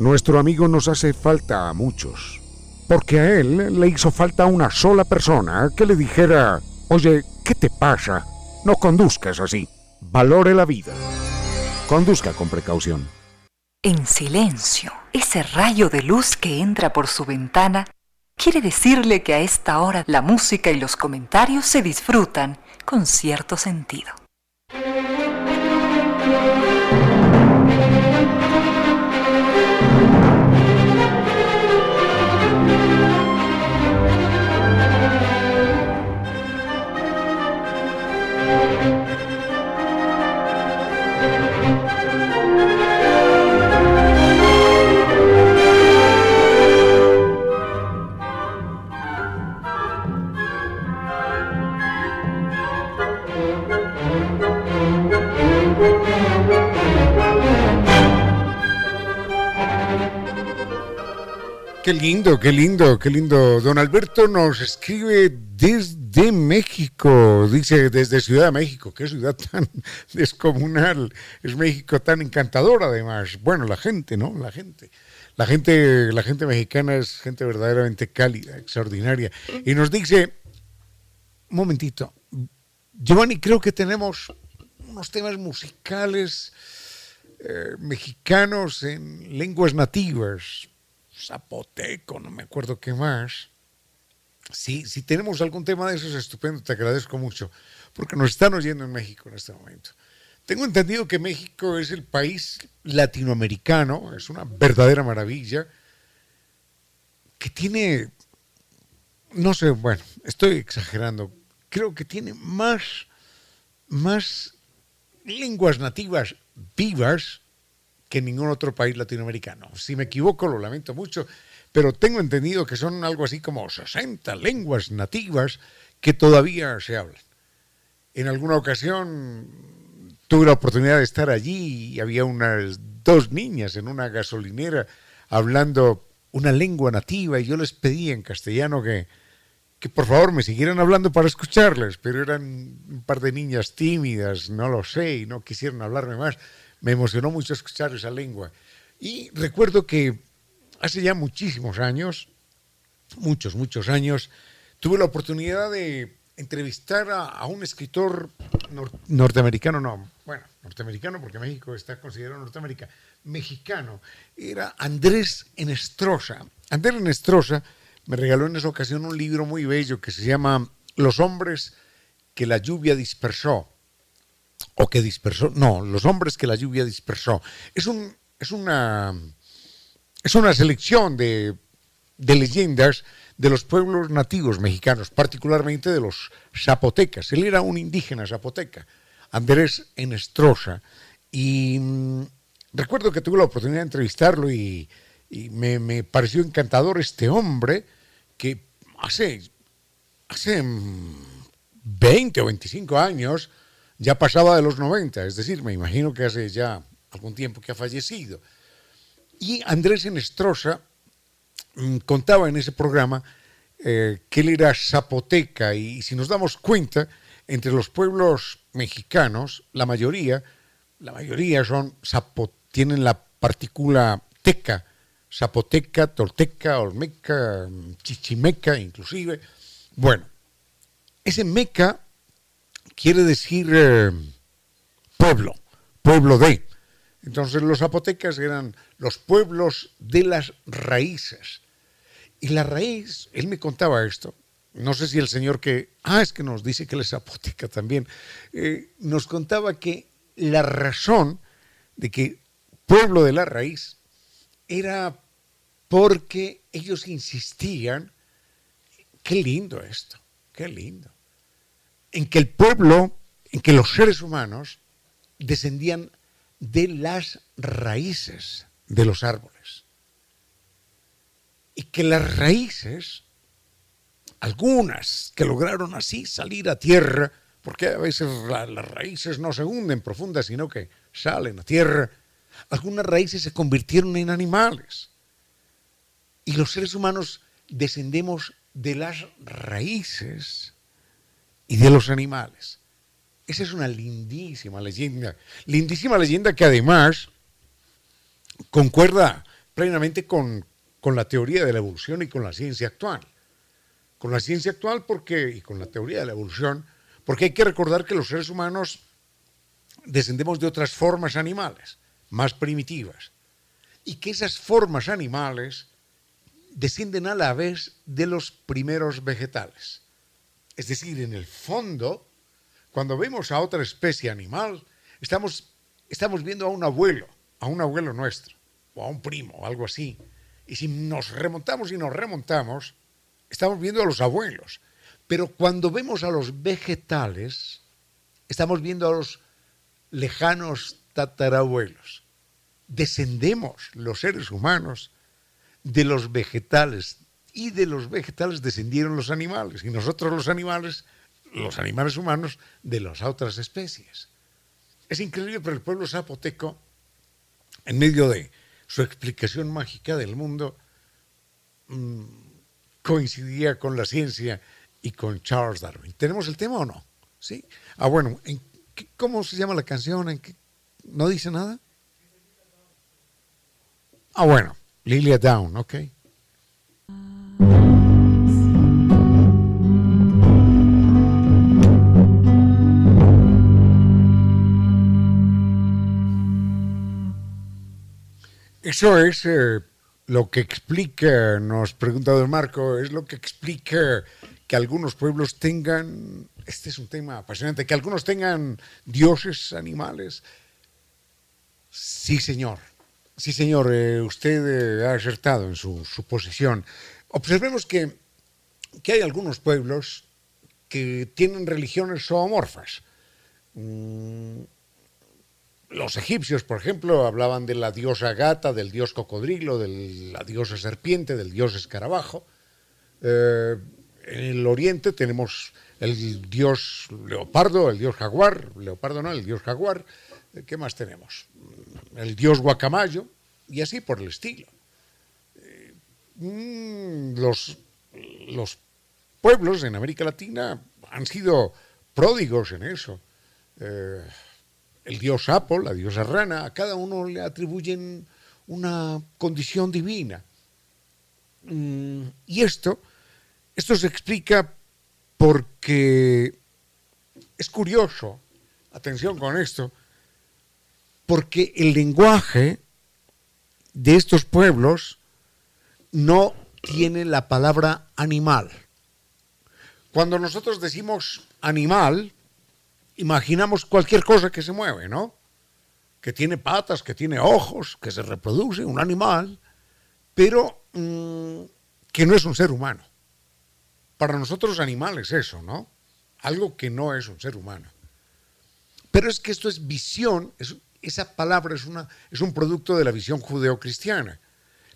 Nuestro amigo nos hace falta a muchos, porque a él le hizo falta una sola persona que le dijera, oye, ¿qué te pasa? No conduzcas así, valore la vida. Conduzca con precaución. En silencio, ese rayo de luz que entra por su ventana quiere decirle que a esta hora la música y los comentarios se disfrutan con cierto sentido. Qué lindo, qué lindo, qué lindo. Don Alberto nos escribe desde de México, dice desde Ciudad de México, qué ciudad tan descomunal, es México tan encantador además. Bueno, la gente, ¿no? La gente. La gente, la gente mexicana es gente verdaderamente cálida, extraordinaria. Y nos dice, un momentito, Giovanni, creo que tenemos unos temas musicales eh, mexicanos en lenguas nativas, zapoteco, no me acuerdo qué más. Sí, si tenemos algún tema de esos, estupendo, te agradezco mucho, porque nos están oyendo en México en este momento. Tengo entendido que México es el país latinoamericano, es una verdadera maravilla, que tiene, no sé, bueno, estoy exagerando, creo que tiene más, más lenguas nativas vivas que ningún otro país latinoamericano. Si me equivoco, lo lamento mucho, pero tengo entendido que son algo así como 60 lenguas nativas que todavía se hablan. En alguna ocasión tuve la oportunidad de estar allí y había unas dos niñas en una gasolinera hablando una lengua nativa y yo les pedí en castellano que, que por favor me siguieran hablando para escucharles, pero eran un par de niñas tímidas, no lo sé, y no quisieron hablarme más. Me emocionó mucho escuchar esa lengua. Y recuerdo que hace ya muchísimos años, muchos, muchos años, tuve la oportunidad de entrevistar a, un escritor norteamericano, no, bueno, norteamericano porque México está considerado Norteamérica, mexicano, era Andrés Enestrosa. Andrés Enestrosa me regaló en esa ocasión un libro muy bello que se llama Los hombres que la lluvia dispersó, o que dispersó, no, Los hombres que la lluvia dispersó. Es, un, es, una, es una selección de, de leyendas de los pueblos nativos mexicanos, particularmente de los zapotecas. Él era un indígena zapoteca, Andrés Enestrosa, y mm, recuerdo que tuve la oportunidad de entrevistarlo y, me, pareció encantador este hombre que hace, hace 20 mm, o 25 años ya pasaba de los 90, es decir, me imagino que hace ya algún tiempo que ha fallecido. Y Andrés Enestrosa Mm, contaba en ese programa eh, que él era zapoteca y, si nos damos cuenta, entre los pueblos mexicanos, la mayoría, la mayoría son tienen la partícula teca, zapoteca, tolteca, olmeca, chichimeca inclusive. Bueno, ese meca quiere decir eh, pueblo, pueblo de. Entonces los zapotecas eran los pueblos de las raíces. Y la raíz, él me contaba esto, no sé si el señor que, ah, es que nos dice que él es zapoteca también, eh, nos contaba que la razón de que pueblo de la raíz era porque ellos insistían, qué lindo esto, qué lindo, en que el pueblo, en que los seres humanos descendían de las raíces de los árboles y que las raíces, algunas que lograron así salir a tierra, porque a veces las raíces no se hunden profundas, sino que salen a tierra, algunas raíces se convirtieron en animales. Y los seres humanos descendemos de las raíces y de los animales. Esa es una lindísima leyenda, lindísima leyenda que además concuerda plenamente con, con la teoría de la evolución y con la ciencia actual. Con la ciencia actual porque, y con la teoría de la evolución, porque hay que recordar que los seres humanos descendemos de otras formas animales, más primitivas, y que esas formas animales descienden a la vez de los primeros vegetales. Es decir, en el fondo, cuando vemos a otra especie animal, estamos, estamos viendo a un abuelo, a un abuelo nuestro, o a un primo, o algo así, y si nos remontamos y nos remontamos, estamos viendo a los abuelos. Pero cuando vemos a los vegetales, estamos viendo a los lejanos tatarabuelos. Descendemos los seres humanos de los vegetales y de los vegetales descendieron los animales y nosotros los animales, los animales humanos, de las otras especies. Es increíble, pero el pueblo zapoteco, en medio de su explicación mágica del mundo mm, coincidía con la ciencia y con Charles Darwin. ¿Tenemos el tema o no? Sí. Ah, bueno, ¿en qué- ¿cómo se llama la canción? ¿En qué- ¿No dice nada? Ah, bueno, Lilia Down, ok. Eso es eh, lo que explica, nos pregunta don Marco, es lo que explica que algunos pueblos tengan, este es un tema apasionante, que algunos tengan dioses animales. Sí, señor. Sí, señor, eh, usted eh, ha acertado en su, posición. Observemos que, que hay algunos pueblos que tienen religiones zoomorfas. Mm, los egipcios, por ejemplo, hablaban de la diosa gata, del dios cocodrilo, de la diosa serpiente, del dios escarabajo. Eh, en el oriente tenemos el dios leopardo, el dios jaguar, leopardo no, el dios jaguar. Eh, ¿Qué más tenemos? El dios guacamayo y así por el estilo. Eh, mm, los, los pueblos en América Latina han sido pródigos en eso. El dios sapo, la diosa rana, a cada uno le atribuyen una condición divina. Mm, y esto, esto se explica porque es curioso, atención con esto, porque el lenguaje de estos pueblos no tiene la palabra animal. Cuando nosotros decimos animal, imaginamos cualquier cosa que se mueve, ¿no? Que tiene patas, que tiene ojos, que se reproduce, un animal, pero mm, que no es un ser humano. Para nosotros animal es eso, ¿no? Algo que no es un ser humano. Pero es que esto es visión, es- esa palabra es, una, es un producto de la visión judeocristiana.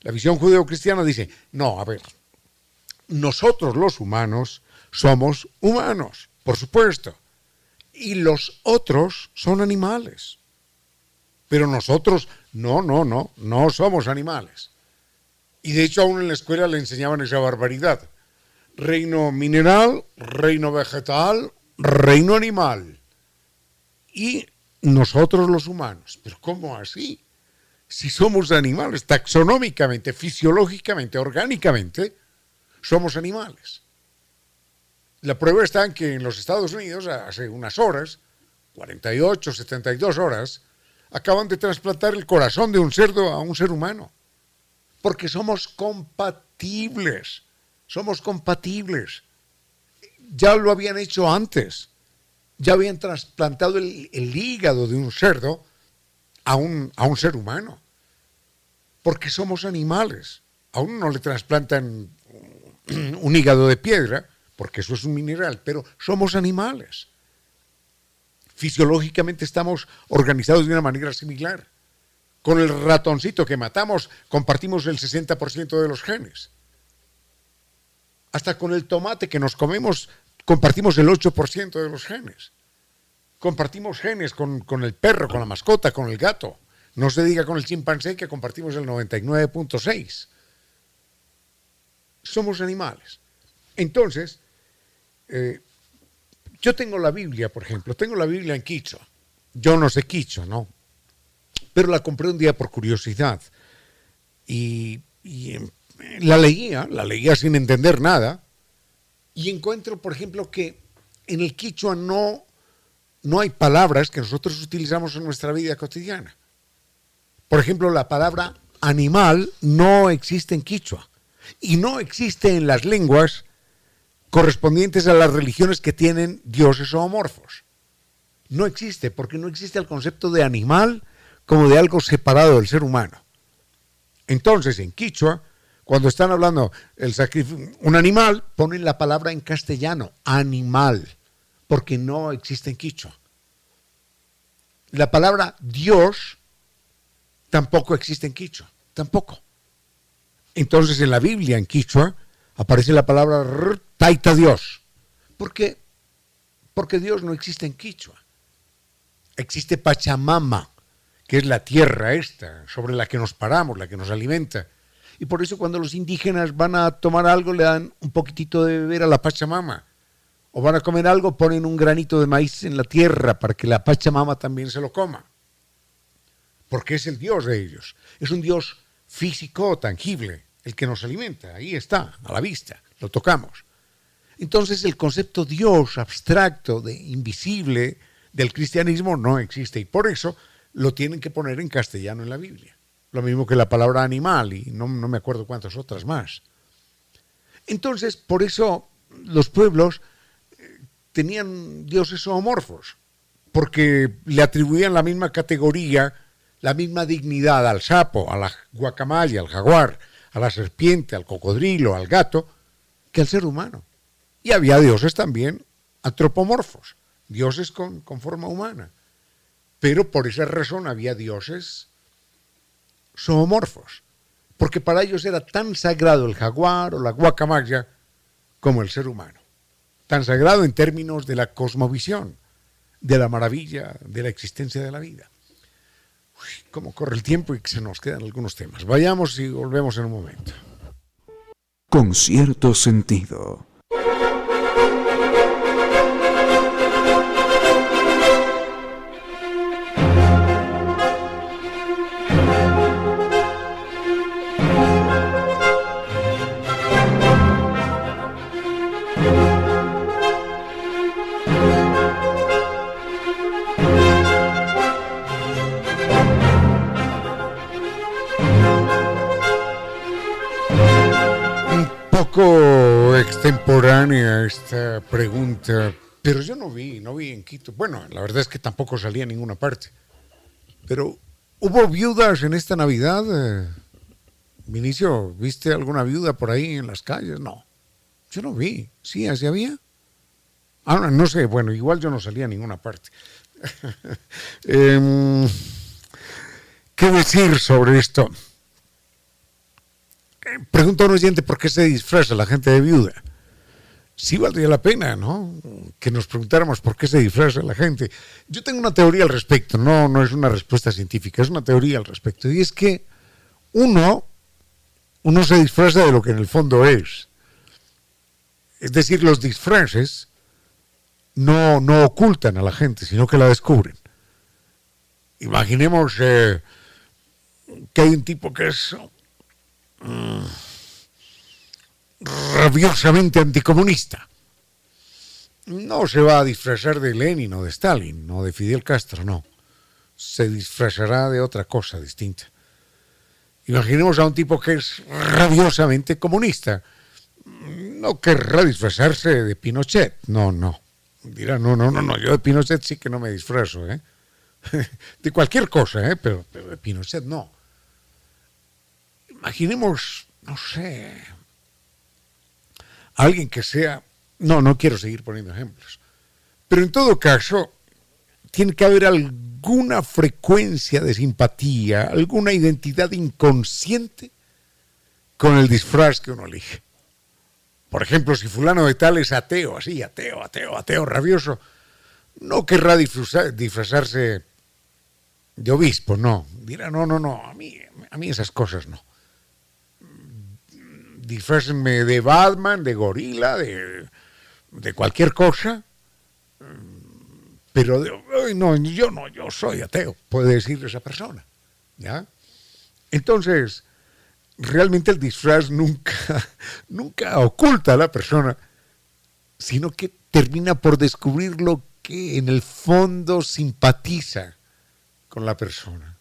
La visión judeocristiana dice, no, a ver, nosotros los humanos somos humanos, por supuesto, y los otros son animales. Pero nosotros, no, no, no, no somos animales. Y de hecho aún en la escuela le enseñaban esa barbaridad. Reino mineral, reino vegetal, reino animal. Y nosotros los humanos. Pero ¿cómo así? Si somos animales, taxonómicamente, fisiológicamente, orgánicamente, somos animales. La prueba está en que en los Estados Unidos, hace unas horas, 48, 72 horas, acaban de trasplantar el corazón de un cerdo a un ser humano. Porque somos compatibles. Somos compatibles. Ya lo habían hecho antes. Ya habían trasplantado el, hígado de un cerdo a un, a un ser humano. Porque somos animales. A uno no le trasplantan un hígado de piedra, porque eso es un mineral, pero somos animales. Fisiológicamente estamos organizados de una manera similar. Con el ratoncito que matamos compartimos el 60% de los genes. Hasta con el tomate que nos comemos compartimos el 8% de los genes. Compartimos genes con, con el perro, con la mascota, con el gato. No se diga con el chimpancé que compartimos el 99.6. Somos animales. Entonces, eh, yo tengo la Biblia, por ejemplo, tengo la Biblia en quichua. Yo no sé quichua, ¿no? Pero la compré un día por curiosidad. Y, y, em, la leía, la leía sin entender nada. Y encuentro, por ejemplo, que en el quichua no, no hay palabras que nosotros utilizamos en nuestra vida cotidiana. Por ejemplo, la palabra animal no existe en quichua. Y no existe en las lenguas correspondientes a las religiones que tienen dioses zoomorfos. No existe, porque no existe el concepto de animal como de algo separado del ser humano. Entonces, en Quichua, cuando están hablando el un animal, ponen la palabra en castellano, animal, porque no existe en Quichua. La palabra Dios tampoco existe en Quichua, tampoco. Entonces, en la Biblia, en Quichua, aparece la palabra taita Dios. ¿Por qué? Porque Dios no existe en Quichua. Existe Pachamama, que es la tierra esta, sobre la que nos paramos, la que nos alimenta. Y por eso cuando los indígenas van a tomar algo le dan un poquitito de beber a la Pachamama. o van a comer algo, ponen un granito de maíz en la tierra para que la Pachamama también se lo coma. Porque es el Dios de ellos. Es un Dios físico, tangible, el que nos alimenta. Ahí está, a la vista, lo tocamos. Entonces el concepto Dios abstracto, de invisible, del cristianismo no existe y por eso lo tienen que poner en castellano en la Biblia. Lo mismo que la palabra animal y no, no me acuerdo cuántas otras más. Entonces, por eso los pueblos eh, tenían dioses zoomorfos, porque le atribuían la misma categoría, la misma dignidad al sapo, a la al jaguar, a la serpiente, al cocodrilo, al gato, que al ser humano. Y había dioses también antropomorfos, dioses con, forma humana. Pero por esa razón había dioses zoomorfos porque para ellos era tan sagrado el jaguar o la guacamaya como el ser humano. Tan sagrado en términos de la cosmovisión, de la maravilla de la existencia de la vida. Uy, cómo corre el tiempo y se nos quedan algunos temas. Vayamos y volvemos en un momento. Con cierto sentido. Extemporánea esta pregunta, pero yo no vi, no vi en Quito. Bueno, la verdad es que tampoco salía en ninguna parte. Pero, ¿hubo viudas en esta Navidad? Eh, Vinicio, ¿viste alguna viuda por ahí en las calles? No, yo no vi. ¿Sí, así había? Ah, no sé, bueno, igual yo no salía a ninguna parte. Em, ¿Qué decir sobre esto? Pregunta un oyente por qué se disfraza la gente de viuda. Sí valdría la pena, ¿no? Que nos preguntáramos por qué se disfraza la gente. Yo tengo una teoría al respecto, no, no es una respuesta científica, es una teoría al respecto. Y es que uno, uno se disfraza de lo que en el fondo es. Es decir, los disfraces no, no ocultan a la gente, sino que la descubren. Imaginemos eh, que hay un tipo que es Rabiosamente anticomunista. No se va a disfrazar de Lenin o de Stalin o de Fidel Castro, no. Se disfrazará de otra cosa distinta. Imaginemos a un tipo que es rabiosamente comunista. No querrá disfrazarse de Pinochet. No, no. Dirá, no, no, no, no. Yo de Pinochet sí que no me disfrazo, ¿eh? De cualquier cosa, ¿eh? Pero, pero de Pinochet no imaginemos, no sé, alguien que sea, no, no quiero seguir poniendo ejemplos, pero en todo caso, tiene que haber alguna frecuencia de simpatía, alguna identidad inconsciente con el disfraz que uno elige. Por ejemplo, si fulano de tal es ateo, así, ateo, ateo, ateo, rabioso, no querrá disfrazarse de obispo, no. Dirá, no, no, no, a mí, a mí esas cosas no disfrácenme de Batman, de gorila, de, cualquier cosa, pero no, yo no, yo soy ateo, puede decirle esa persona. ¿ya? Entonces, realmente el disfraz nunca, nunca oculta a la persona, sino que termina por descubrir lo que en el fondo simpatiza con la persona.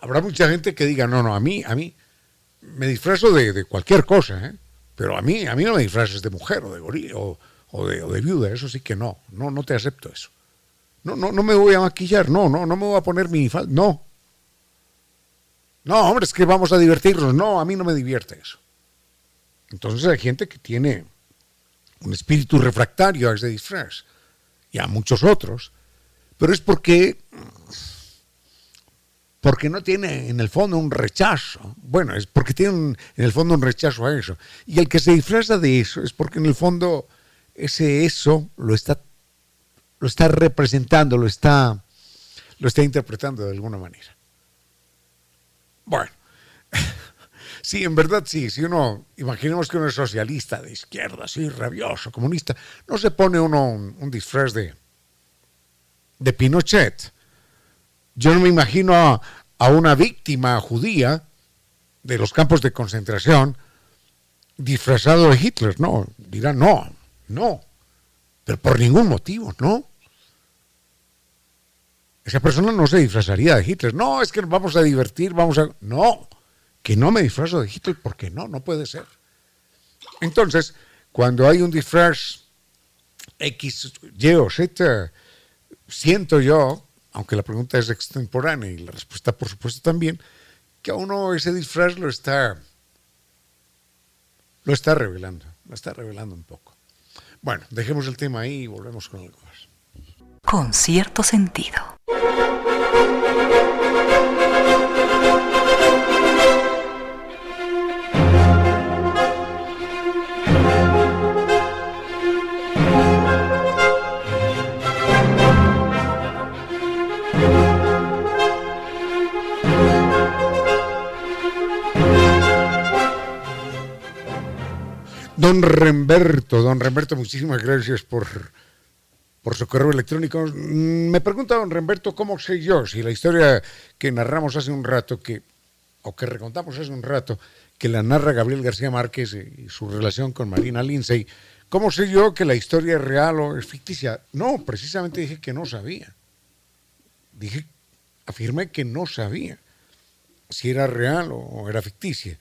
Habrá mucha gente que diga, no, no, a mí, a mí, me disfrazo de, cualquier cosa, ¿eh? pero a mí, a mí no me disfraces de mujer o de gorila o, de, viuda, eso sí que no, no, no te acepto eso. No, no, no me voy a maquillar, no, no, no me voy a poner minifalda, no. No, hombre, es que vamos a divertirnos, no, a mí no me divierte eso. Entonces hay gente que tiene un espíritu refractario a ese disfraz y a muchos otros, pero es porque porque no tiene en el fondo un rechazo. Bueno, es porque tiene en el fondo un rechazo a eso. Y el que se disfraza de eso es porque en el fondo ese eso lo está, lo está representando, lo está, lo está interpretando de alguna manera. Bueno, Sí, en verdad sí. Si uno, imaginemos que uno es socialista de izquierda, así, rabioso, comunista, no se pone uno un, un disfraz de, de Pinochet. Yo no me imagino a, una víctima judía de los campos de concentración disfrazado de Hitler. No, dirán, no, no, pero por ningún motivo, no. Esa persona no se disfrazaría de Hitler. No, es que nos vamos a divertir, vamos a... No, que no me disfrazo de Hitler porque no, no puede ser. Entonces, cuando hay un disfraz X, Y o Z, siento yo, aunque la pregunta es extemporánea y la respuesta por supuesto también, que a uno ese disfraz lo está, lo está revelando, lo está revelando un poco. Bueno, dejemos el tema ahí y volvemos con algo más. Con cierto sentido. Don Remberto, don Remberto, muchísimas gracias por, por su correo electrónico. Mm, Me pregunta don Remberto cómo sé yo si la historia que narramos hace un rato, que, o que recontamos hace un rato, que la narra Gabriel García Márquez y su relación con Marina Lindsay, ¿cómo sé yo que la historia es real o es ficticia? No, precisamente dije que no sabía. Dije, afirmé que no sabía si era real o era ficticia.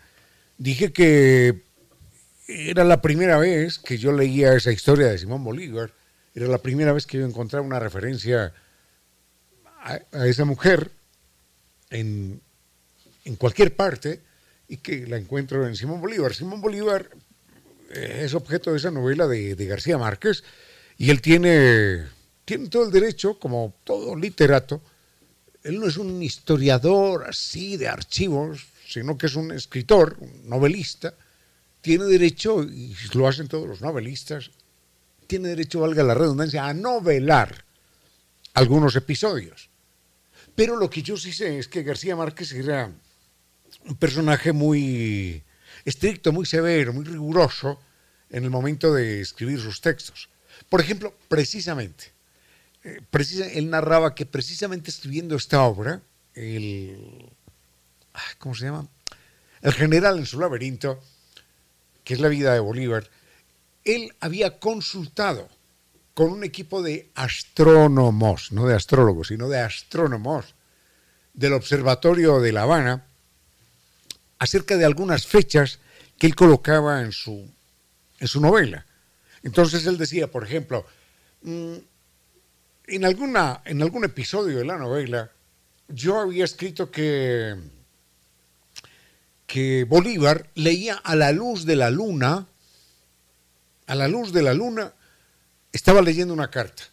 Dije que era la primera vez que yo leía esa historia de Simón Bolívar, era la primera vez que yo encontraba una referencia a, a esa mujer en, en, cualquier parte y que la encuentro en Simón Bolívar. Simón Bolívar eh, es objeto de esa novela de, de García Márquez y él tiene, tiene todo el derecho, como todo literato, él no es un historiador así de archivos, sino que es un escritor, un novelista, tiene derecho, y lo hacen todos los novelistas, tiene derecho, valga la redundancia, a novelar algunos episodios. Pero lo que yo sí sé es que García Márquez era un personaje muy estricto, muy severo, muy riguroso en el momento de escribir sus textos. Por ejemplo, precisamente, eh, él narraba que precisamente escribiendo esta obra, el, ¿cómo se llama? El general en su laberinto, que es la vida de Bolívar, él había consultado con un equipo de astrónomos, no de astrólogos, sino de astrónomos del Observatorio de La Habana, acerca de algunas fechas que él colocaba en su, en su novela. Entonces él decía, por ejemplo, mmm, en, alguna, en algún episodio de la novela, yo había escrito que que Bolívar leía a la luz de la luna, a la luz de la luna, estaba leyendo una carta.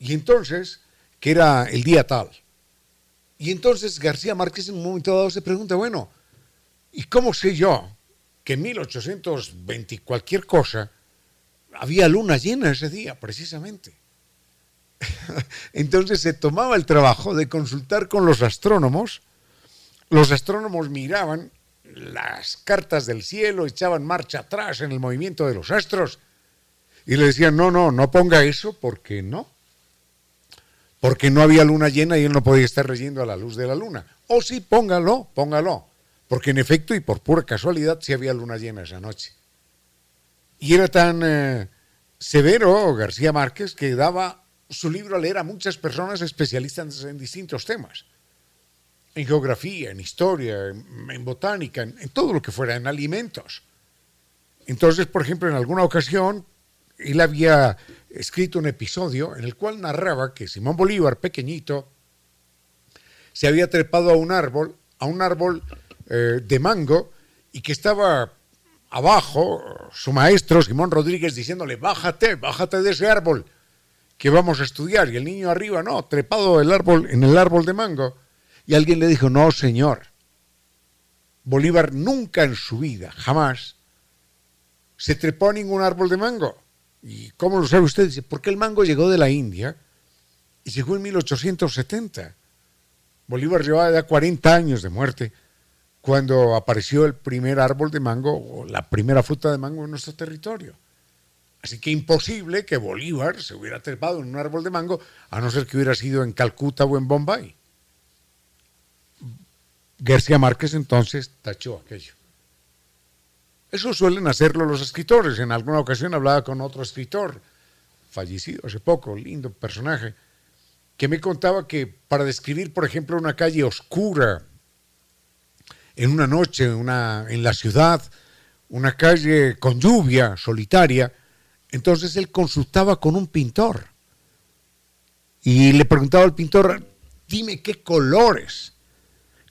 Y entonces, que era el día tal. Y entonces García Márquez en un momento dado se pregunta, bueno, ¿y cómo sé yo que en 1820 cualquier cosa había luna llena ese día, precisamente? entonces se tomaba el trabajo de consultar con los astrónomos. Los astrónomos miraban las cartas del cielo, echaban marcha atrás en el movimiento de los astros y le decían, no, no, no ponga eso porque no. Porque no había luna llena y él no podía estar leyendo a la luz de la luna. O sí, póngalo, póngalo. Porque en efecto y por pura casualidad sí había luna llena esa noche. Y era tan eh, severo García Márquez que daba su libro a leer a muchas personas especialistas en distintos temas en geografía, en historia, en, botánica, en, en, todo lo que fuera, en alimentos. Entonces, por ejemplo, en alguna ocasión, él había escrito un episodio en el cual narraba que Simón Bolívar, pequeñito, se había trepado a un árbol, a un árbol eh, de mango, y que estaba abajo su maestro, Simón Rodríguez, diciéndole, bájate, bájate de ese árbol, que vamos a estudiar. Y el niño arriba, no, trepado el árbol, en el árbol de mango. Y alguien le dijo, no, señor, Bolívar nunca en su vida, jamás, se trepó a ningún árbol de mango. ¿Y cómo lo sabe usted? Dice, porque el mango llegó de la India y llegó en 1870. Bolívar llevaba ya 40 años de muerte cuando apareció el primer árbol de mango o la primera fruta de mango en nuestro territorio. Así que imposible que Bolívar se hubiera trepado en un árbol de mango a no ser que hubiera sido en Calcuta o en Bombay. García Márquez entonces tachó aquello. Eso suelen hacerlo los escritores. En alguna ocasión hablaba con otro escritor, fallecido hace poco, lindo personaje, que me contaba que para describir, por ejemplo, una calle oscura en una noche una, en la ciudad, una calle con lluvia, solitaria, entonces él consultaba con un pintor y le preguntaba al pintor, dime qué colores,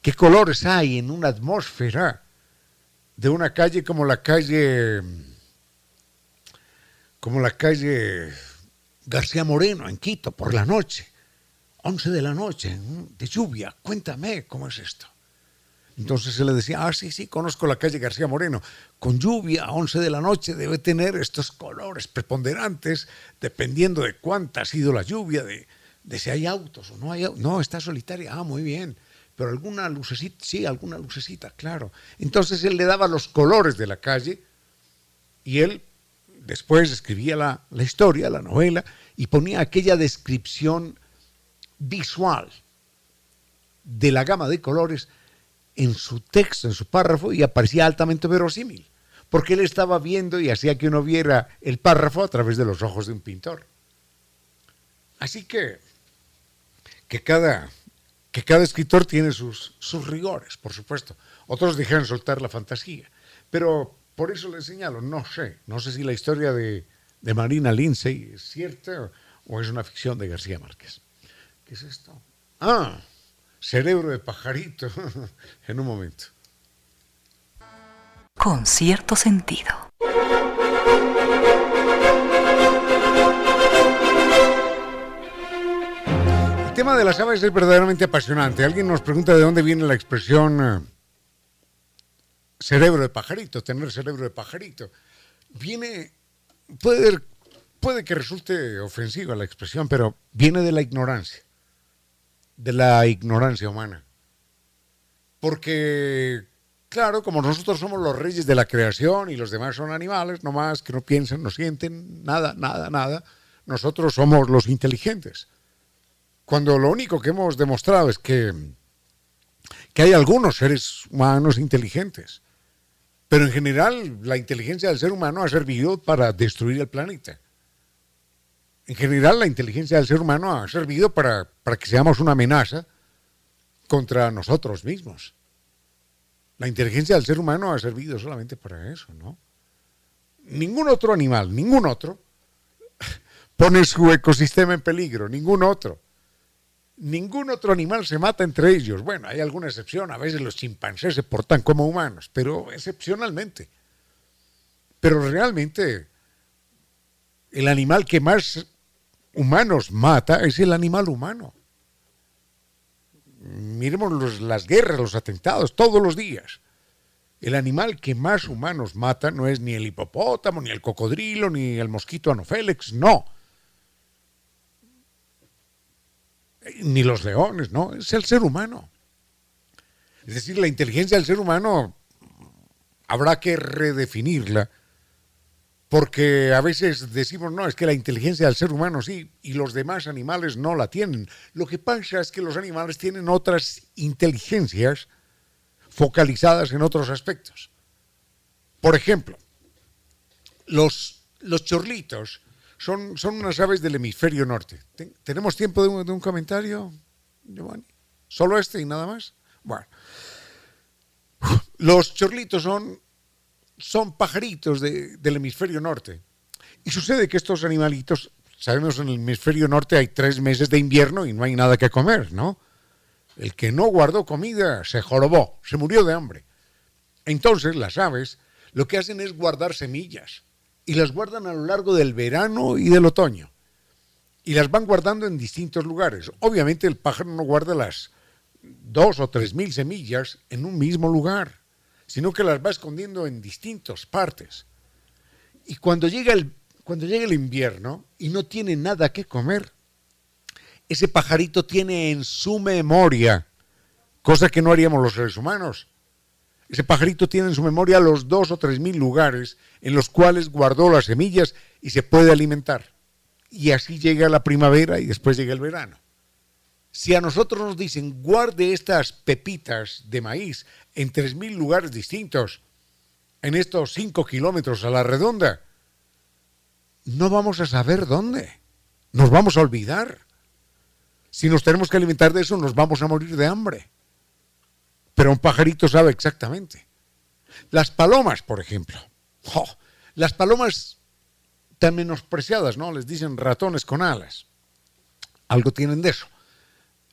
qué colores hay en una atmósfera de una calle como la calle, como la calle García Moreno en Quito por la noche, 11 de la noche, de lluvia, cuéntame cómo es esto. Entonces se le decía, ah, sí, sí, conozco la calle García Moreno. Con lluvia a 11 de la noche debe tener estos colores preponderantes, dependiendo de cuánta ha sido la lluvia, de, de si hay autos o no hay autos. No, está solitaria. Ah, muy bien. Pero alguna lucecita, sí, alguna lucecita, claro. Entonces él le daba los colores de la calle y él después escribía la, la historia, la novela, y ponía aquella descripción visual de la gama de colores en su texto, en su párrafo, y aparecía altamente verosímil, porque él estaba viendo y hacía que uno viera el párrafo a través de los ojos de un pintor. Así que, que cada, que cada escritor tiene sus, sus rigores, por supuesto. Otros dejan soltar la fantasía, pero por eso le señalo, no sé, no sé si la historia de, de Marina Lindsay es cierta o es una ficción de García Márquez. ¿Qué es esto? Ah, cerebro de pajarito en un momento. Con cierto sentido. Tema de las aves es verdaderamente apasionante. Alguien nos pregunta de dónde viene la expresión eh, cerebro de pajarito, tener cerebro de pajarito. Viene, puede, puede que resulte ofensiva la expresión, pero viene de la ignorancia de la ignorancia humana. Porque, claro, como nosotros somos los reyes de la creación y los demás son animales, no más que no piensan, no sienten, nada, nada, nada, nosotros somos los inteligentes. Cuando lo único que hemos demostrado es que, que hay algunos seres humanos inteligentes, pero en general la inteligencia del ser humano ha servido para destruir el planeta en general la inteligencia del ser humano ha servido para, para, que seamos una amenaza contra nosotros mismos. La inteligencia del ser humano ha servido solamente para eso, ¿no? Ningún otro animal, ningún otro, pone su ecosistema en peligro, ningún otro. Ningún otro animal se mata entre ellos. Bueno, hay alguna excepción, a veces los chimpancés se portan como humanos, pero excepcionalmente. Pero realmente el animal que más humanos mata es el animal humano. Miremos las guerras, los atentados, todos los días. El animal que más humanos mata no es ni el hipopótamo, ni el cocodrilo, ni el mosquito anofélex, no. Ni los leones, no, es el ser humano. Es decir, la inteligencia del ser humano habrá que redefinirla porque a veces decimos, no, es que la inteligencia del ser humano sí, y los demás animales no la tienen. Lo que pasa es que los animales tienen otras inteligencias focalizadas en otros aspectos. Por ejemplo, los, los chorlitos son, son unas aves del hemisferio norte. ¿Tenemos tiempo de un, comentario, Giovanni? ¿Solo este y nada más? Bueno, los chorlitos son son pajaritos del hemisferio norte. Y sucede que estos animalitos, sabemos en el hemisferio norte hay tres meses de invierno y no hay nada que comer, ¿no? El que no guardó comida se jorobó, se murió de hambre. Entonces las aves lo que hacen es guardar semillas y las guardan a lo largo del verano y del otoño. Y las van guardando en distintos lugares. Obviamente el pájaro no guarda las dos o tres mil semillas en un mismo lugar sino que las va escondiendo en distintas partes. Y cuando llega el, cuando llega el invierno y no tiene nada que comer, ese pajarito tiene en su memoria, cosa que no haríamos los seres humanos, Ese pajarito tiene en su memoria los dos o tres mil lugares en los cuales guardó las semillas y se puede alimentar. Y así llega la primavera y después llega el verano. Si a nosotros nos dicen guarde estas pepitas de maíz en tres mil lugares distintos, en estos cinco kilómetros a la redonda, no vamos a saber dónde. Nos vamos a olvidar. Si nos tenemos que alimentar de eso, nos vamos a morir de hambre. Pero un pajarito sabe exactamente. Las palomas, por ejemplo. las palomas tan menospreciadas, ¿no? Les dicen ratones con alas. Algo tienen de eso.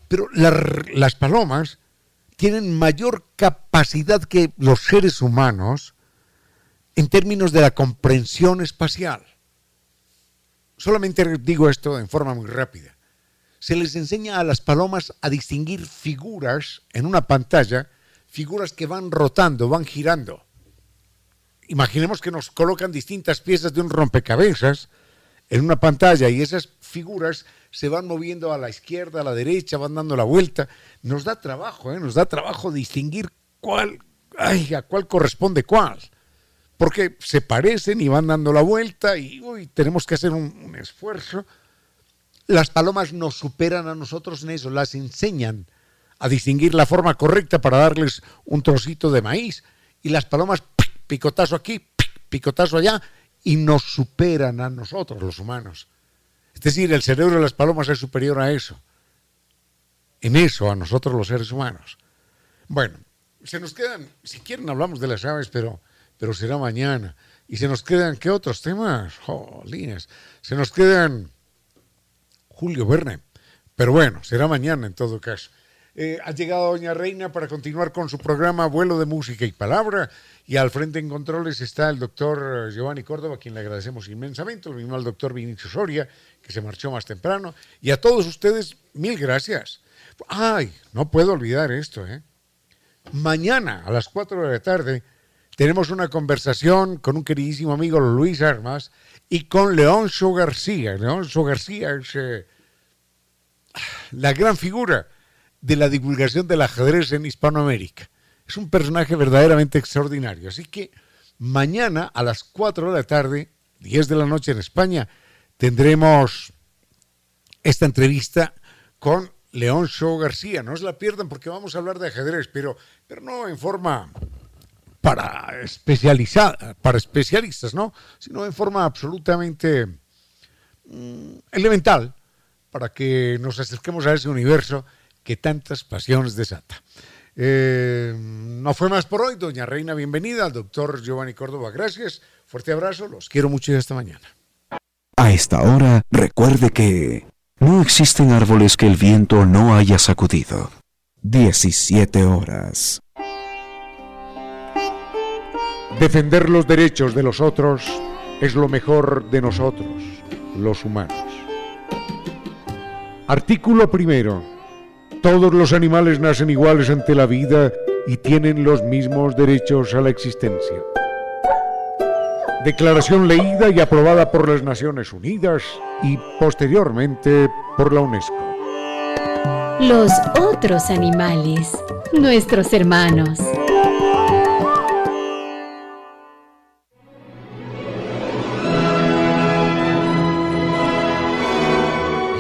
Pero las palomas tienen mayor capacidad que los seres humanos en términos de la comprensión espacial. Solamente digo esto en forma muy rápida. Se les enseña a las palomas a distinguir figuras en una pantalla, figuras que van rotando, van girando. Imaginemos que nos colocan distintas piezas de un rompecabezas en una pantalla y esas figuras se van moviendo a la izquierda, a la derecha, van dando la vuelta. Nos da trabajo, ¿eh? nos da trabajo distinguir cuál, ay, a cuál corresponde cuál porque se parecen y van dando la vuelta y tenemos que hacer un, esfuerzo. Las palomas nos superan a nosotros en eso, las enseñan a distinguir la forma correcta para darles un trocito de maíz. Y las palomas, picotazo aquí, picotazo allá, y nos superan a nosotros, los humanos. Es decir, el cerebro de las palomas es superior a eso. En eso, a nosotros los seres humanos. Bueno, se nos quedan, si quieren hablamos de las aves, pero pero será mañana. Y se nos quedan, ¿qué otros temas? Jolines. Se nos quedan Julio Verne. Pero bueno, será mañana en todo caso. Eh, ha llegado Doña Reina para continuar con su programa Vuelo de Música y Palabra. Y al frente en controles está el doctor Giovanni Córdoba, a quien le agradecemos inmensamente. Lo mismo al doctor Vinicio Soria, que se marchó más temprano. Y a todos ustedes, mil gracias. Ay, no puedo olvidar esto, ¿eh? Mañana a las 4 de la tarde tenemos una conversación con un queridísimo amigo Luis Armas y con Leoncio García. Leoncio García es eh, la gran figura de la divulgación del ajedrez en Hispanoamérica. Es un personaje verdaderamente extraordinario. Así que mañana a las 4 de la tarde, 10 de la noche en España, tendremos esta entrevista con Leoncio García. No se la pierdan porque vamos a hablar de ajedrez, pero, pero no en forma para especializar, para especialistas, ¿no? Sino en forma absolutamente mm, elemental para que nos acerquemos a ese universo que tantas pasiones desata. Eh, no fue más por hoy, doña Reina, bienvenida, al doctor Giovanni Córdoba, gracias, fuerte abrazo, los quiero mucho y hasta mañana. A esta hora, recuerde que no existen árboles que el viento no haya sacudido. 17 horas. Defender los derechos de los otros es lo mejor de nosotros, los humanos. Artículo primero. Todos los animales nacen iguales ante la vida y tienen los mismos derechos a la existencia. Declaración leída y aprobada por las Naciones Unidas y posteriormente por la UNESCO. Los otros animales, nuestros hermanos.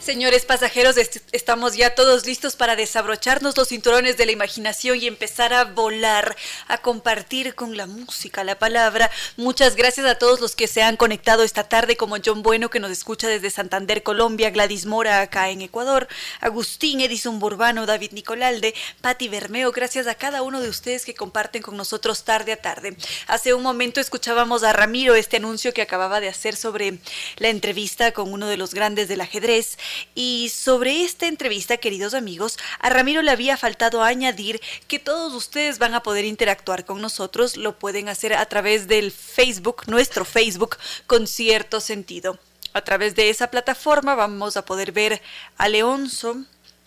Señores pasajeros, estamos ya todos listos para desabrocharnos los cinturones de la imaginación y empezar a volar, a compartir con la música, la palabra. Muchas gracias a todos los que se han conectado esta tarde, como John Bueno, que nos escucha desde Santander, Colombia, Gladys Mora, acá en Ecuador, Agustín, Edison Burbano, David Nicolalde, Patti Bermeo. Gracias a cada uno de ustedes que comparten con nosotros tarde a tarde. Hace un momento escuchábamos a Ramiro este anuncio que acababa de hacer sobre la entrevista con uno de los grandes del ajedrez. Y sobre esta entrevista, queridos amigos, a Ramiro le había faltado añadir que todos ustedes van a poder interactuar con nosotros, lo pueden hacer a través del Facebook, nuestro Facebook, con cierto sentido. A través de esa plataforma vamos a poder ver a Leonzo,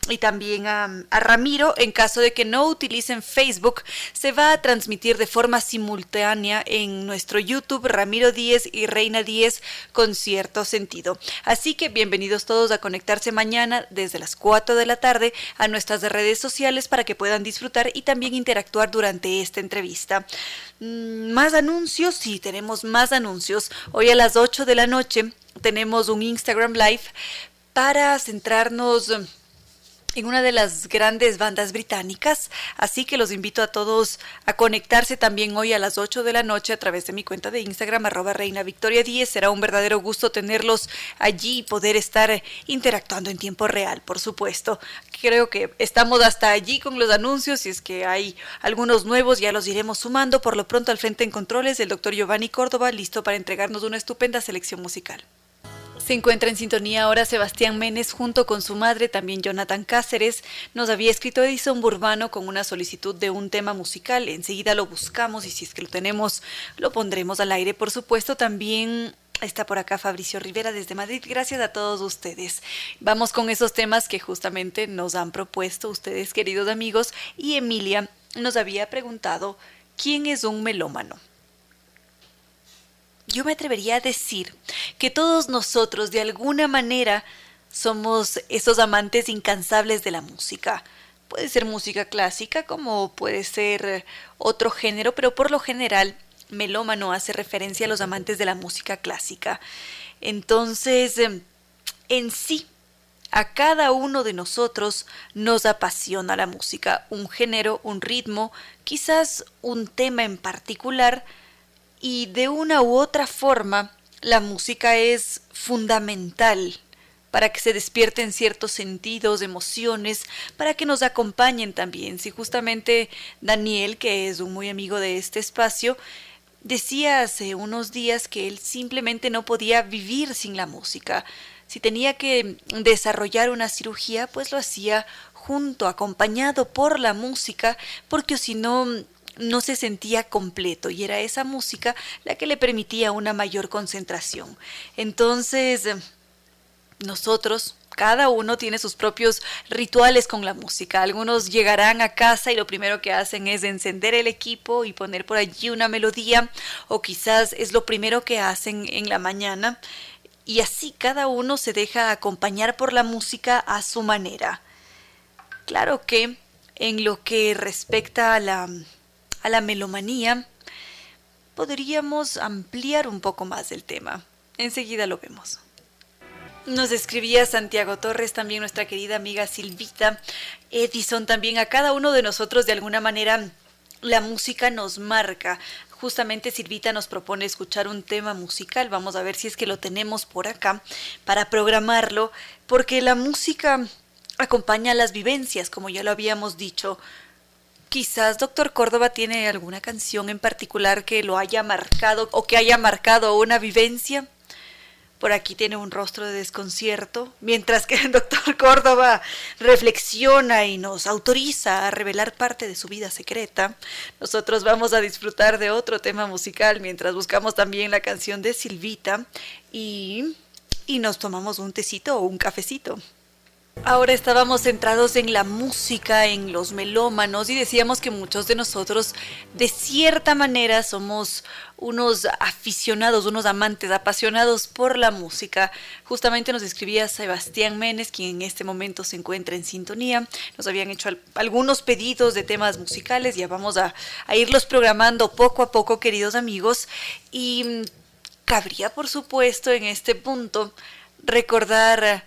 y también a, Ramiro. En caso de que no utilicen Facebook, se va a transmitir de forma simultánea en nuestro YouTube Ramiro 10 y Reina 10 con cierto sentido. Así que bienvenidos todos a conectarse mañana desde las 4 de la tarde a nuestras redes sociales para que puedan disfrutar y también interactuar durante esta entrevista. Mm, más anuncios, sí, tenemos más anuncios. Hoy a las 8 de la noche tenemos un Instagram Live para centrarnos en una de las grandes bandas británicas, así que los invito a todos a conectarse también hoy a las 8 de la noche a través de mi cuenta de Instagram arroba reina victoria 10. Será un verdadero gusto tenerlos allí y poder estar interactuando en tiempo real, por supuesto. Creo que estamos hasta allí con los anuncios y es que hay algunos nuevos, ya los iremos sumando. Por lo pronto al frente en controles el doctor Giovanni Córdoba, listo para entregarnos una estupenda selección musical. Se encuentra en sintonía ahora Sebastián Menes junto con su madre, también Jonathan Cáceres. Nos había escrito Edison Burbano con una solicitud de un tema musical. Enseguida lo buscamos y si es que lo tenemos, lo pondremos al aire. Por supuesto, también Está por acá Fabricio Rivera desde Madrid. Gracias a todos ustedes. Vamos con esos temas que justamente nos han propuesto ustedes, queridos amigos. Y Emilia nos había preguntado, ¿quién es un melómano? Yo me atrevería a decir que todos nosotros de alguna manera somos esos amantes incansables de la música. Puede ser música clásica como puede ser otro género, pero por lo general melómano hace referencia a los amantes de la música clásica. Entonces, en sí, a cada uno de nosotros nos apasiona la música, un género, un ritmo, quizás un tema en particular, y de una u otra forma la música es fundamental para que se despierten ciertos sentidos, emociones, para que nos acompañen también. Si justamente Daniel, que es un muy amigo de este espacio, decía hace unos días que él simplemente no podía vivir sin la música. Si tenía que desarrollar una cirugía, pues lo hacía junto, acompañado por la música, porque si no no se sentía completo y era esa música la que le permitía una mayor concentración. Entonces, nosotros, cada uno tiene sus propios rituales con la música. Algunos llegarán a casa y lo primero que hacen es encender el equipo y poner por allí una melodía o quizás es lo primero que hacen en la mañana. Y así cada uno se deja acompañar por la música a su manera. Claro que en lo que respecta a la a la melomanía, podríamos ampliar un poco más el tema. Enseguida lo vemos. Nos escribía Santiago Torres, también nuestra querida amiga Silvita, Edison, también a cada uno de nosotros de alguna manera la música nos marca. Justamente Silvita nos propone escuchar un tema musical, vamos a ver si es que lo tenemos por acá para programarlo, porque la música acompaña las vivencias, como ya lo habíamos dicho, Quizás Doctor Córdoba tiene alguna canción en particular que lo haya marcado o que haya marcado una vivencia. Por aquí tiene un rostro de desconcierto, mientras que el doctor Córdoba reflexiona y nos autoriza a revelar parte de su vida secreta. Nosotros vamos a disfrutar de otro tema musical mientras buscamos también la canción de Silvita y, y nos tomamos un tecito o un cafecito. Ahora estábamos centrados en la música, en los melómanos y decíamos que muchos de nosotros de cierta manera somos unos aficionados, unos amantes apasionados por la música. Justamente nos escribía Sebastián Menes, quien en este momento se encuentra en sintonía. Nos habían hecho algunos pedidos de temas musicales, ya vamos a, a irlos programando poco a poco, queridos amigos. Y mm, cabría, por supuesto, en este punto recordar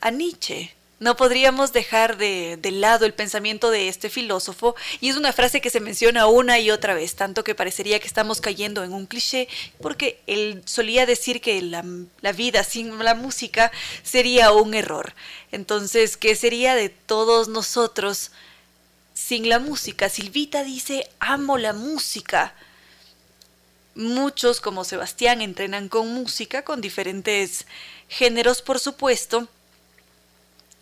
a Nietzsche no podríamos dejar de, lado el pensamiento de este filósofo y es una frase que se menciona una y otra vez, tanto que parecería que estamos cayendo en un cliché, porque él solía decir que la, la vida sin la música sería un error. Entonces, ¿qué sería de todos nosotros sin la música? Silvita dice, amo la música. Muchos, como Sebastián, entrenan con música, con diferentes géneros, por supuesto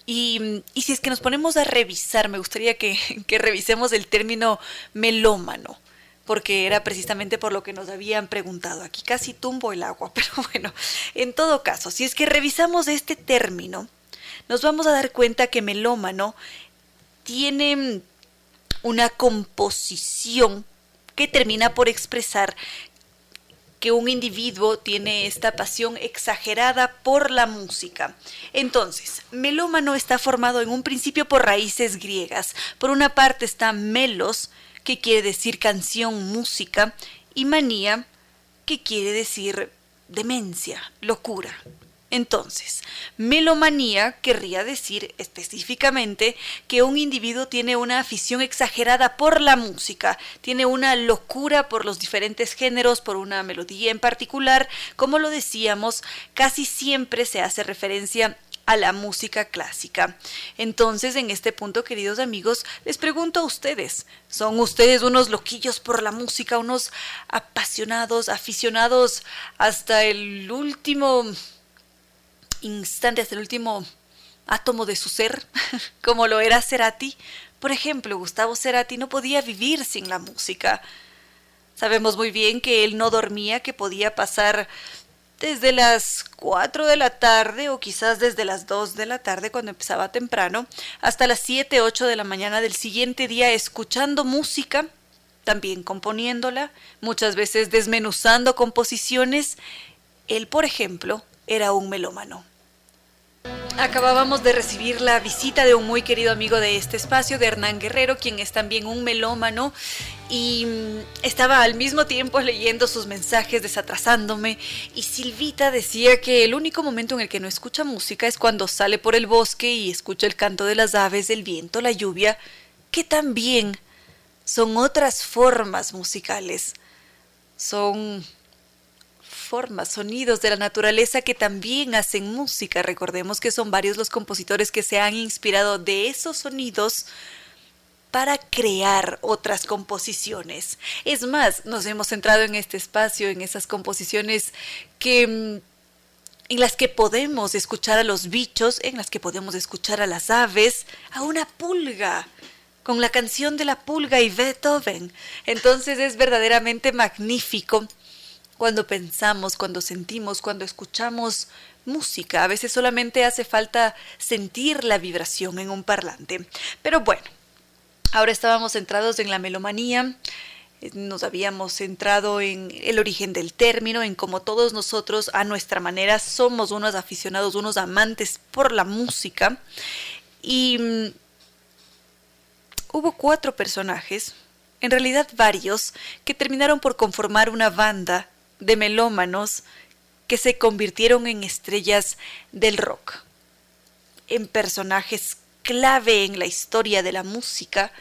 y, si es que nos ponemos a revisar, me gustaría que, que, revisemos el término melómano, porque era precisamente por lo que nos habían preguntado. Aquí casi tumbo el agua, pero bueno, en todo caso, si es que revisamos este término, nos vamos a dar cuenta que melómano tiene una composición que termina por expresar que un individuo tiene esta pasión exagerada por la música. Entonces, melómano está formado en un principio por raíces griegas. Por una parte está melos, que quiere decir canción, música, y manía, que quiere decir demencia, locura. Entonces, melomanía querría decir específicamente que un individuo tiene una afición exagerada por la música, tiene una locura por los diferentes géneros, por una melodía en particular. Como lo decíamos, casi siempre se hace referencia a la música clásica. Entonces, en este punto, queridos amigos, les pregunto a ustedes, ¿son ustedes unos loquillos por la música, unos apasionados, aficionados hasta el último instante, hasta el último átomo de su ser, como lo era Cerati. Por ejemplo, Gustavo Cerati no podía vivir sin la música. Sabemos muy bien que él no dormía, que podía pasar desde las 4 de la tarde o quizás desde las 2 de la tarde cuando empezaba temprano, hasta las 7, 8 de la mañana del siguiente día escuchando música, también componiéndola, muchas veces desmenuzando composiciones. Él, por ejemplo, era un melómano. Acabábamos de recibir la visita de un muy querido amigo de este espacio, de Hernán Guerrero, quien es también un melómano y mm, estaba al mismo tiempo leyendo sus mensajes, desatrasándome, y Silvita decía que el único momento en el que no escucha música es cuando sale por el bosque y escucha el canto de las aves, el viento, la lluvia, que también son otras formas musicales, son formas, sonidos de la naturaleza que también hacen música. Recordemos que son varios los compositores que se han inspirado de esos sonidos para crear otras composiciones. Es más, nos hemos centrado en este espacio, en esas composiciones que mm, en las que podemos escuchar a los bichos, en las que podemos escuchar a las aves, a una pulga, con la canción de la pulga y Beethoven. Entonces es verdaderamente magnífico cuando pensamos, cuando sentimos, cuando escuchamos música. A veces solamente hace falta sentir la vibración en un parlante. Pero bueno, ahora estábamos centrados en la melomanía. Nos habíamos centrado en el origen del término, en cómo todos nosotros a nuestra manera somos unos aficionados, unos amantes por la música. Y mm, hubo cuatro personajes, en realidad varios, que terminaron por conformar una banda de melómanos que se convirtieron en estrellas del rock, en personajes clave en la historia de la música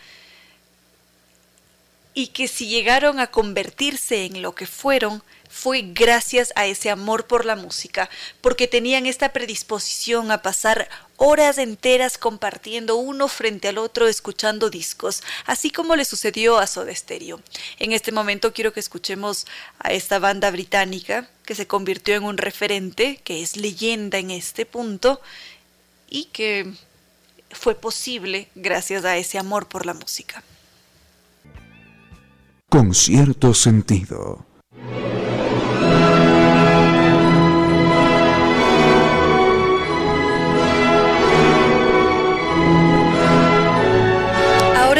y que si llegaron a convertirse en lo que fueron fue gracias a ese amor por la música, porque tenían esta predisposición a pasar horas enteras compartiendo uno frente al otro escuchando discos, así como le sucedió a Soda Stereo. En este momento quiero que escuchemos a esta banda británica que se convirtió en un referente, que es leyenda en este punto y que fue posible gracias a ese amor por la música. Con cierto sentido.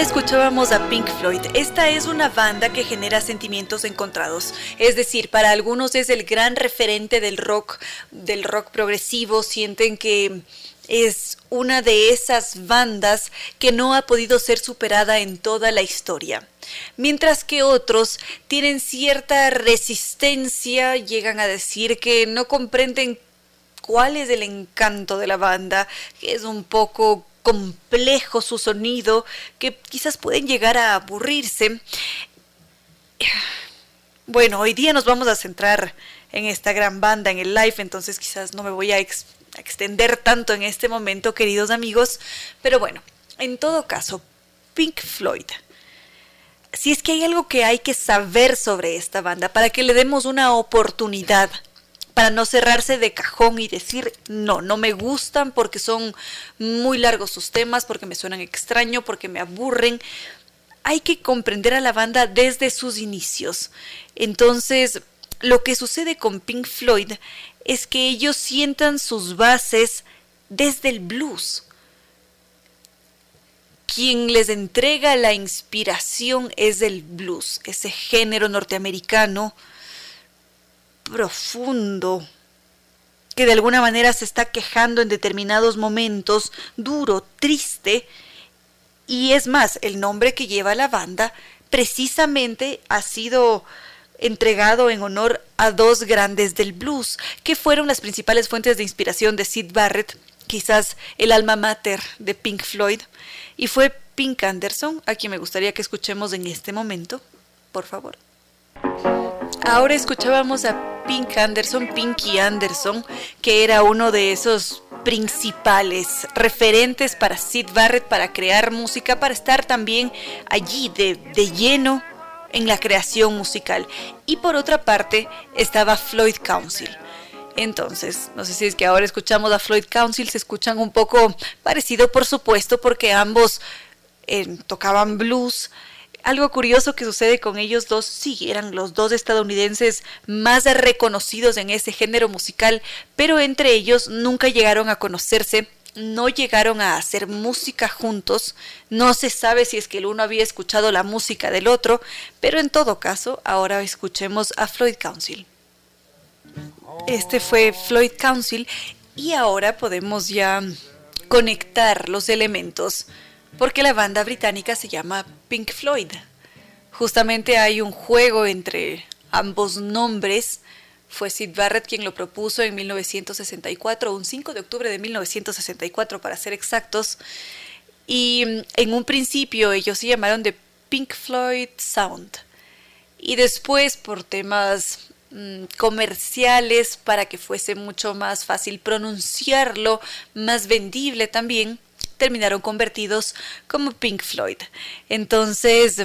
Escuchábamos a Pink Floyd. Esta es una banda que genera sentimientos encontrados. Es decir, para algunos es el gran referente del rock, del rock progresivo. Sienten que es una de esas bandas que no ha podido ser superada en toda la historia. Mientras que otros tienen cierta resistencia, llegan a decir que no comprenden cuál es el encanto de la banda, que es un poco complejo su sonido, que quizás pueden llegar a aburrirse. Bueno, hoy día nos vamos a centrar en esta gran banda, en el live, entonces quizás no me voy a, extender tanto en este momento, queridos amigos, pero bueno, en todo caso, Pink Floyd. Si es que hay algo que hay que saber sobre esta banda para que le demos una oportunidad para no cerrarse de cajón y decir, no, no me gustan porque son muy largos sus temas, porque me suenan extraño, porque me aburren. Hay que comprender a la banda desde sus inicios. Entonces, lo que sucede con Pink Floyd es que ellos sientan sus bases desde el blues. Quien les entrega la inspiración es el blues, ese género norteamericano profundo, que de alguna manera se está quejando en determinados momentos, duro, triste, y es más, el nombre que lleva la banda precisamente ha sido entregado en honor a dos grandes del blues, que fueron las principales fuentes de inspiración de Sid Barrett, quizás el alma mater de Pink Floyd, y fue Pink Anderson, a quien me gustaría que escuchemos en este momento, por favor. Ahora escuchábamos a Pink Anderson, Pinky Anderson, que era uno de esos principales referentes para Sid Barrett para crear música, para estar también allí de, de lleno en la creación musical. Y por otra parte estaba Floyd Council. Entonces, no sé si es que ahora escuchamos a Floyd Council, se escuchan un poco parecido, por supuesto, porque ambos eh, tocaban blues. Algo curioso que sucede con ellos dos, sí, eran los dos estadounidenses más reconocidos en ese género musical, pero entre ellos nunca llegaron a conocerse no llegaron a hacer música juntos, no se sabe si es que el uno había escuchado la música del otro, pero en todo caso, ahora escuchemos a Floyd Council. Este fue Floyd Council y ahora podemos ya conectar los elementos porque la banda británica se llama Pink Floyd. Justamente hay un juego entre ambos nombres fue Sid Barrett quien lo propuso en 1964, un 5 de octubre de 1964 para ser exactos. Y mm, en un principio ellos se llamaron The Pink Floyd Sound. Y después por temas mm, comerciales para que fuese mucho más fácil pronunciarlo, más vendible también, terminaron convertidos como Pink Floyd. Entonces,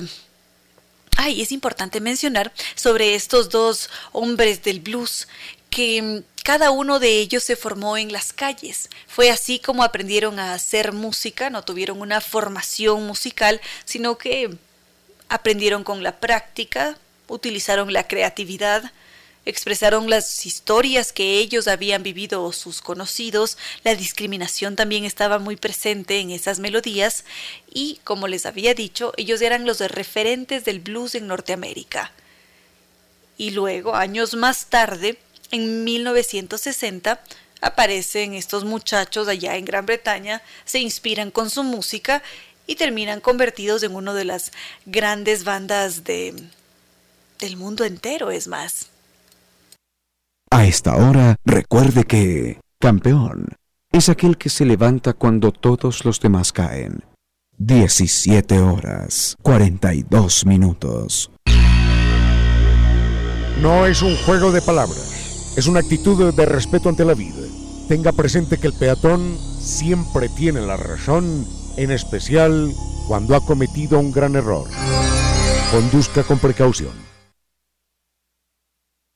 Ay, es importante mencionar sobre estos dos hombres del blues que mm, cada uno de ellos se formó en las calles. Fue así como aprendieron a hacer música, no tuvieron una formación musical, sino que aprendieron con la práctica, utilizaron la creatividad, expresaron las historias que ellos habían vivido o sus conocidos, la discriminación también estaba muy presente en esas melodías y, como les había dicho, ellos eran los referentes del blues en Norteamérica. Y luego, años más tarde, en 1960, aparecen estos muchachos allá en Gran Bretaña, se inspiran con su música y terminan convertidos en una de las grandes bandas de, del mundo entero, es más. A esta hora, recuerde que campeón es aquel que se levanta cuando todos los demás caen. 17 horas 42 minutos. No es un juego de palabras, es una actitud de respeto ante la vida. Tenga presente que el peatón siempre tiene la razón, en especial cuando ha cometido un gran error. Conduzca con precaución.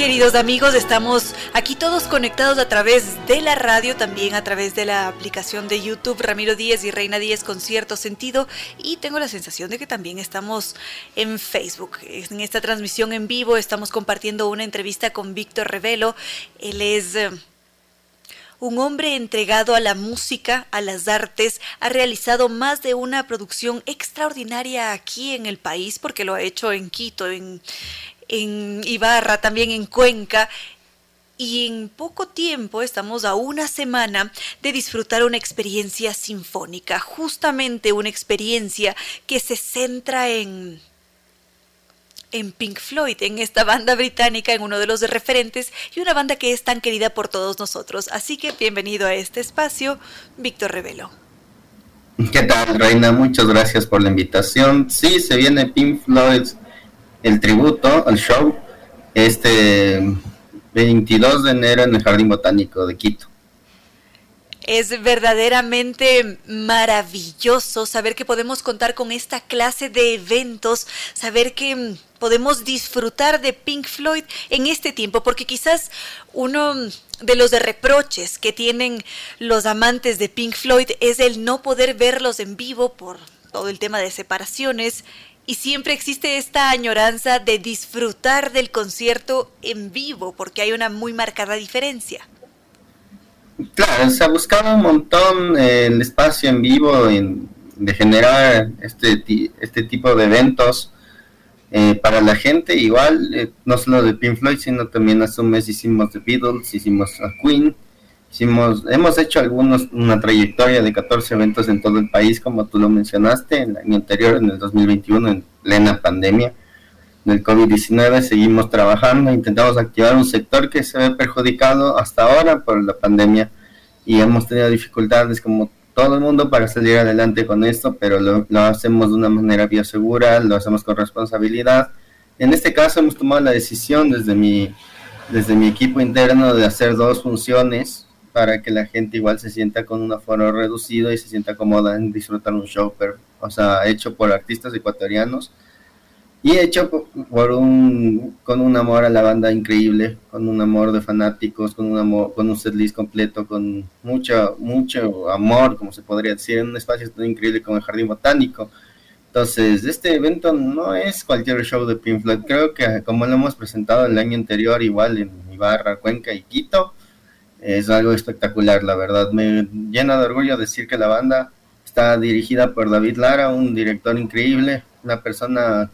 Queridos amigos, estamos aquí todos conectados a través de la radio, también a través de la aplicación de YouTube Ramiro Díez y Reina Díez con cierto sentido y tengo la sensación de que también estamos en Facebook. En esta transmisión en vivo estamos compartiendo una entrevista con Víctor Revelo. Él es eh, un hombre entregado a la música, a las artes, ha realizado más de una producción extraordinaria aquí en el país, porque lo ha hecho en Quito, en, en Ibarra, también en Cuenca. Y en poco tiempo, estamos a una semana de disfrutar una experiencia sinfónica, justamente una experiencia que se centra en, en Pink Floyd, en esta banda británica, en uno de los referentes y una banda que es tan querida por todos nosotros. Así que bienvenido a este espacio, Víctor Revelo. ¿Qué tal, Reina? Muchas gracias por la invitación. Sí, se viene Pink Floyd el tributo al show este 22 de enero en el Jardín Botánico de Quito. Es verdaderamente maravilloso saber que podemos contar con esta clase de eventos, saber que mm, podemos disfrutar de Pink Floyd en este tiempo, porque quizás uno de los reproches que tienen los amantes de Pink Floyd es el no poder verlos en vivo por todo el tema de separaciones y siempre existe esta añoranza de disfrutar del concierto en vivo porque hay una muy marcada diferencia. Claro, se ha buscado un montón el espacio en vivo de generar este, este tipo de eventos eh, para la gente. Igual, eh, no solo de Pink Floyd, sino también hace un mes hicimos The Beatles, hicimos a Queen, hicimos, hemos hecho algunos, una trayectoria de 14 eventos en todo el país, como tú lo mencionaste, en el año anterior, en el 2021, en plena pandemia del COVID-19, seguimos trabajando, intentamos activar un sector que se ve perjudicado hasta ahora por la pandemia y hemos tenido dificultades como todo el mundo para salir adelante con esto, pero lo, lo hacemos de una manera biosegura, lo hacemos con responsabilidad. En este caso hemos tomado la decisión desde mi, desde mi equipo interno de hacer dos funciones para que la gente igual se sienta con un aforo reducido y se sienta cómoda en disfrutar un show, pero, o sea, hecho por artistas ecuatorianos y hecho por un con un amor a la banda increíble, con un amor de fanáticos, con un amor, con un setlist completo, con mucho mucho amor, como se podría decir, en un espacio tan increíble como el Jardín Botánico. Entonces, este evento no es cualquier show de Pink Floyd, creo que como lo hemos presentado el año anterior, igual en Ibarra, Cuenca y Quito, es algo espectacular, la verdad. Me llena de orgullo decir que la banda está dirigida por David Lara, un director increíble, una persona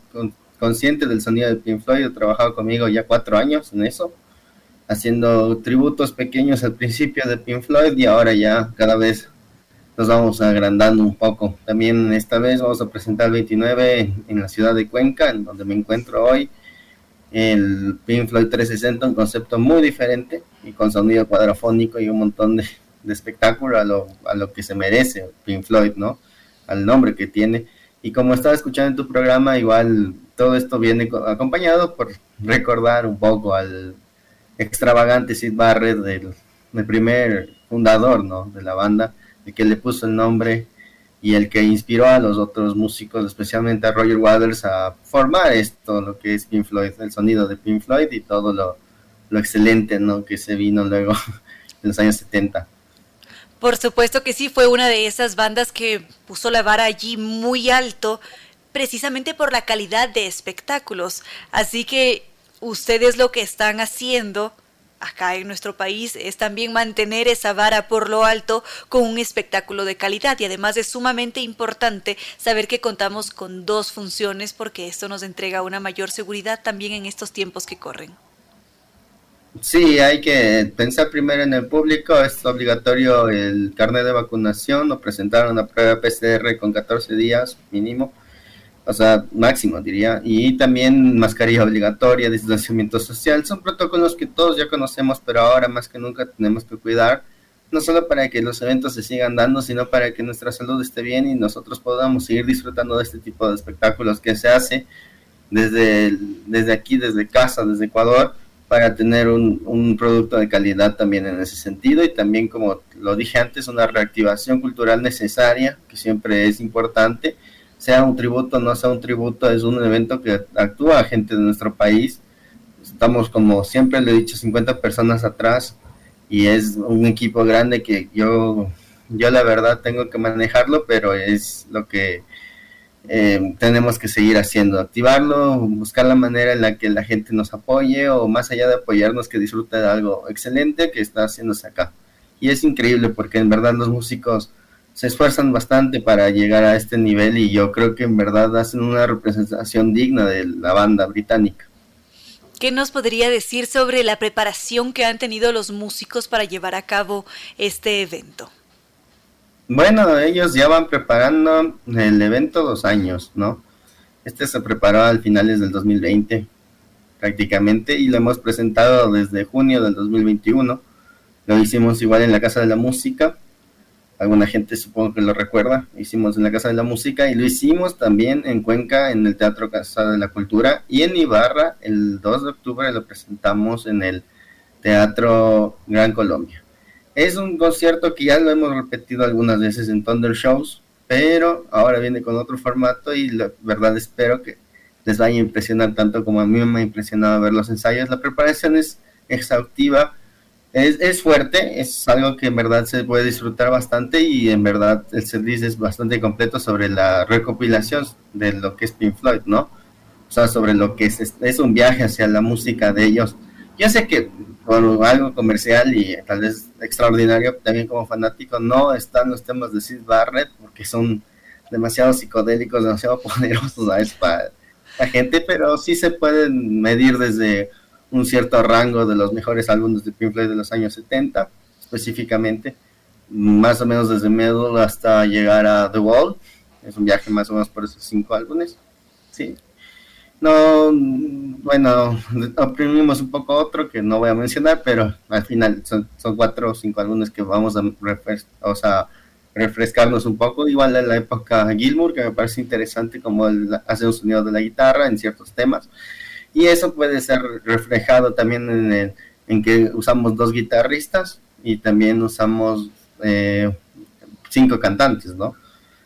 consciente del sonido de Pink Floyd. Ha trabajado conmigo ya cuatro años en eso, haciendo tributos pequeños al principio de Pink Floyd y ahora ya cada vez nos vamos agrandando un poco. También esta vez vamos a presentar el 29 en la ciudad de Cuenca, en donde me encuentro hoy el Pink Floyd 360, un concepto muy diferente y con sonido cuadrafónico y un montón de, espectáculo a lo, a lo que se merece Pink Floyd, ¿no? Al nombre que tiene. Y como estaba escuchando en tu programa, igual todo esto viene acompañado por recordar un poco al extravagante Sid Barrett, del, del primer fundador, ¿no? De la banda, el que le puso el nombre y el que inspiró a los otros músicos, especialmente a Roger Waters, a formar esto, lo que es Pink Floyd, el sonido de Pink Floyd y todo lo, lo excelente ¿no? que se vino luego en los años 70. Por supuesto que sí, fue una de esas bandas que puso la vara allí muy alto, precisamente por la calidad de espectáculos. Así que ustedes lo que están haciendo acá en nuestro país es también mantener esa vara por lo alto con un espectáculo de calidad. Y además es sumamente importante saber que contamos con dos funciones porque esto nos entrega una mayor seguridad también en estos tiempos que corren. Sí, hay que pensar primero en el público, es obligatorio el carnet de vacunación. O presentar una prueba PCR con 14 días mínimo o sea, máximo diría, y también mascarilla obligatoria, distanciamiento social, son protocolos que todos ya conocemos, pero ahora más que nunca tenemos que cuidar, no solo para que los eventos se sigan dando, sino para que nuestra salud esté bien y nosotros podamos seguir disfrutando de este tipo de espectáculos que se hace desde, desde aquí, desde casa, desde Ecuador, para tener un, un producto de calidad también en ese sentido. Y también, como lo dije antes, una reactivación cultural necesaria, que siempre es importante sea un tributo no sea un tributo, es un evento que actúa gente de nuestro país. Estamos, como siempre le he dicho, 50 personas atrás y es un equipo grande que yo, yo la verdad tengo que manejarlo, pero es lo que eh, tenemos que seguir haciendo, activarlo, buscar la manera en la que la gente nos apoye o más allá de apoyarnos, que disfrute de algo excelente que está haciéndose acá. Y es increíble porque en verdad los músicos se esfuerzan bastante para llegar a este nivel y yo creo que en verdad hacen una representación digna de la banda británica. ¿Qué nos podría decir sobre la preparación que han tenido los músicos para llevar a cabo este evento? Bueno, ellos ya van preparando el evento dos años, ¿no? Este se preparó al finales del 2020 prácticamente y lo hemos presentado desde junio del 2021. Lo hicimos igual en la Casa de la Música alguna gente supongo que lo recuerda, hicimos en la Casa de la Música y lo hicimos también en Cuenca en el Teatro Casa de la Cultura y en Ibarra el 2 de octubre lo presentamos en el Teatro Gran Colombia. Es un concierto que ya lo hemos repetido algunas veces en Thunder Shows, pero ahora viene con otro formato y la verdad espero que les vaya a impresionar tanto como a mí me ha impresionado ver los ensayos. La preparación es exhaustiva, es, es fuerte, es algo que en verdad se puede disfrutar bastante y en verdad el servicio es bastante completo sobre la recopilación de lo que es Pink Floyd, ¿no? O sea, sobre lo que es, es un viaje hacia la música de ellos. Yo sé que por algo comercial y tal vez extraordinario, también como fanático, no están los temas de Sid Barrett porque son demasiado psicodélicos, demasiado poderosos para la gente, pero sí se pueden medir desde un cierto rango de los mejores álbumes de Pink Floyd de los años 70, específicamente, más o menos desde Metal hasta llegar a The Wall. Es un viaje más o menos por esos cinco álbumes. Sí. No, bueno, oprimimos un poco otro que no voy a mencionar, pero al final son, son cuatro o cinco álbumes que vamos a, o sea, refrescarnos un poco. Igual en la época Gilmour, que me parece interesante como él hace un sonido de la guitarra en ciertos temas. Y eso puede ser reflejado también en, que usamos dos guitarristas y también usamos eh, cinco cantantes, ¿no?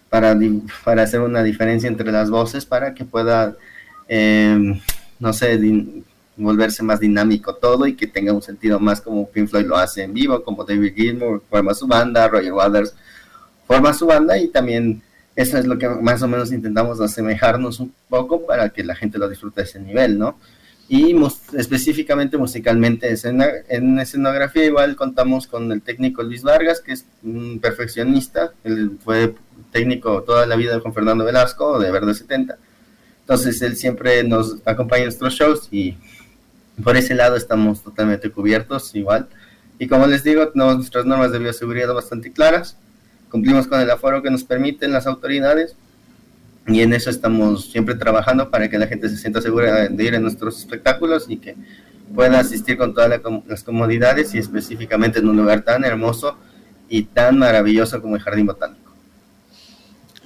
Para, para hacer una diferencia entre las voces para que pueda, eh, no sé, volverse más dinámico todo y que tenga un sentido más como Pink Floyd lo hace en vivo, como David Gilmour forma su banda, Roger Waters forma su banda y también eso es lo que más o menos intentamos asemejarnos un poco para que la gente lo disfrute a ese nivel, ¿no? Y específicamente musicalmente en escenografía igual contamos con el técnico Luis Vargas, que es un perfeccionista, él fue técnico toda la vida con Fernando Velasco de Verde 70. Entonces él siempre nos acompaña en nuestros shows y por ese lado estamos totalmente cubiertos igual. Y como les digo, nuestras normas de bioseguridad bastante claras cumplimos con el aforo que nos permiten las autoridades y en eso estamos siempre trabajando para que la gente se sienta segura de ir a nuestros espectáculos y que pueda asistir con todas las comodidades y específicamente en un lugar tan hermoso y tan maravilloso como el Jardín Botánico.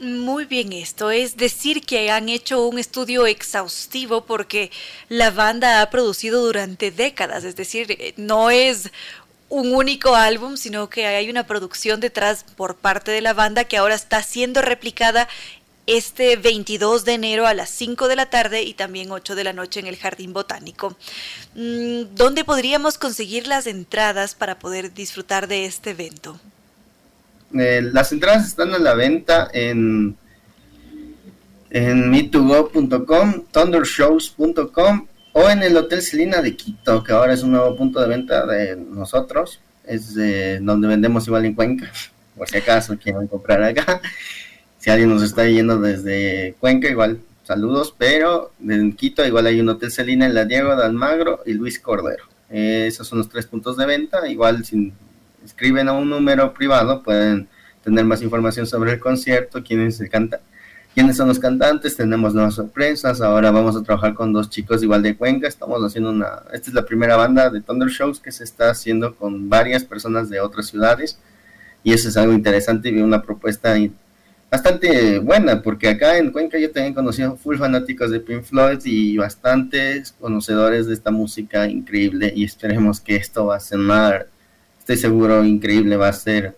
Muy bien esto, es decir que han hecho un estudio exhaustivo porque la banda ha producido durante décadas, es decir, no es un único álbum, sino que hay una producción detrás por parte de la banda que ahora está siendo replicada este 22 de enero a las 5 de la tarde y también 8 de la noche en el Jardín Botánico. Mm, ¿Dónde podríamos conseguir las entradas para poder disfrutar de este evento? Eh, las entradas están a la venta en, en me2go.com, thundershows.com o en el Hotel Celina de Quito, que ahora es un nuevo punto de venta de nosotros, es donde vendemos igual en Cuenca, por si acaso quieren comprar acá. Si alguien nos está yendo desde Cuenca, igual saludos, pero en Quito igual hay un Hotel Celina en la Diego de Almagro y Luis Cordero. esos son los tres puntos de venta. Igual si escriben a un número privado pueden tener más información sobre el concierto, quiénes se canta quiénes son los cantantes, tenemos nuevas sorpresas, ahora vamos a trabajar con dos chicos igual de Cuenca, estamos haciendo una, esta es la primera banda de Thunder Shows que se está haciendo con varias personas de otras ciudades. Y eso es algo interesante y una propuesta bastante buena, porque acá en Cuenca yo también conocí full fanáticos de Pink Floyd y bastantes conocedores de esta música increíble. Y esperemos que esto va a sonar, estoy seguro, increíble, va a ser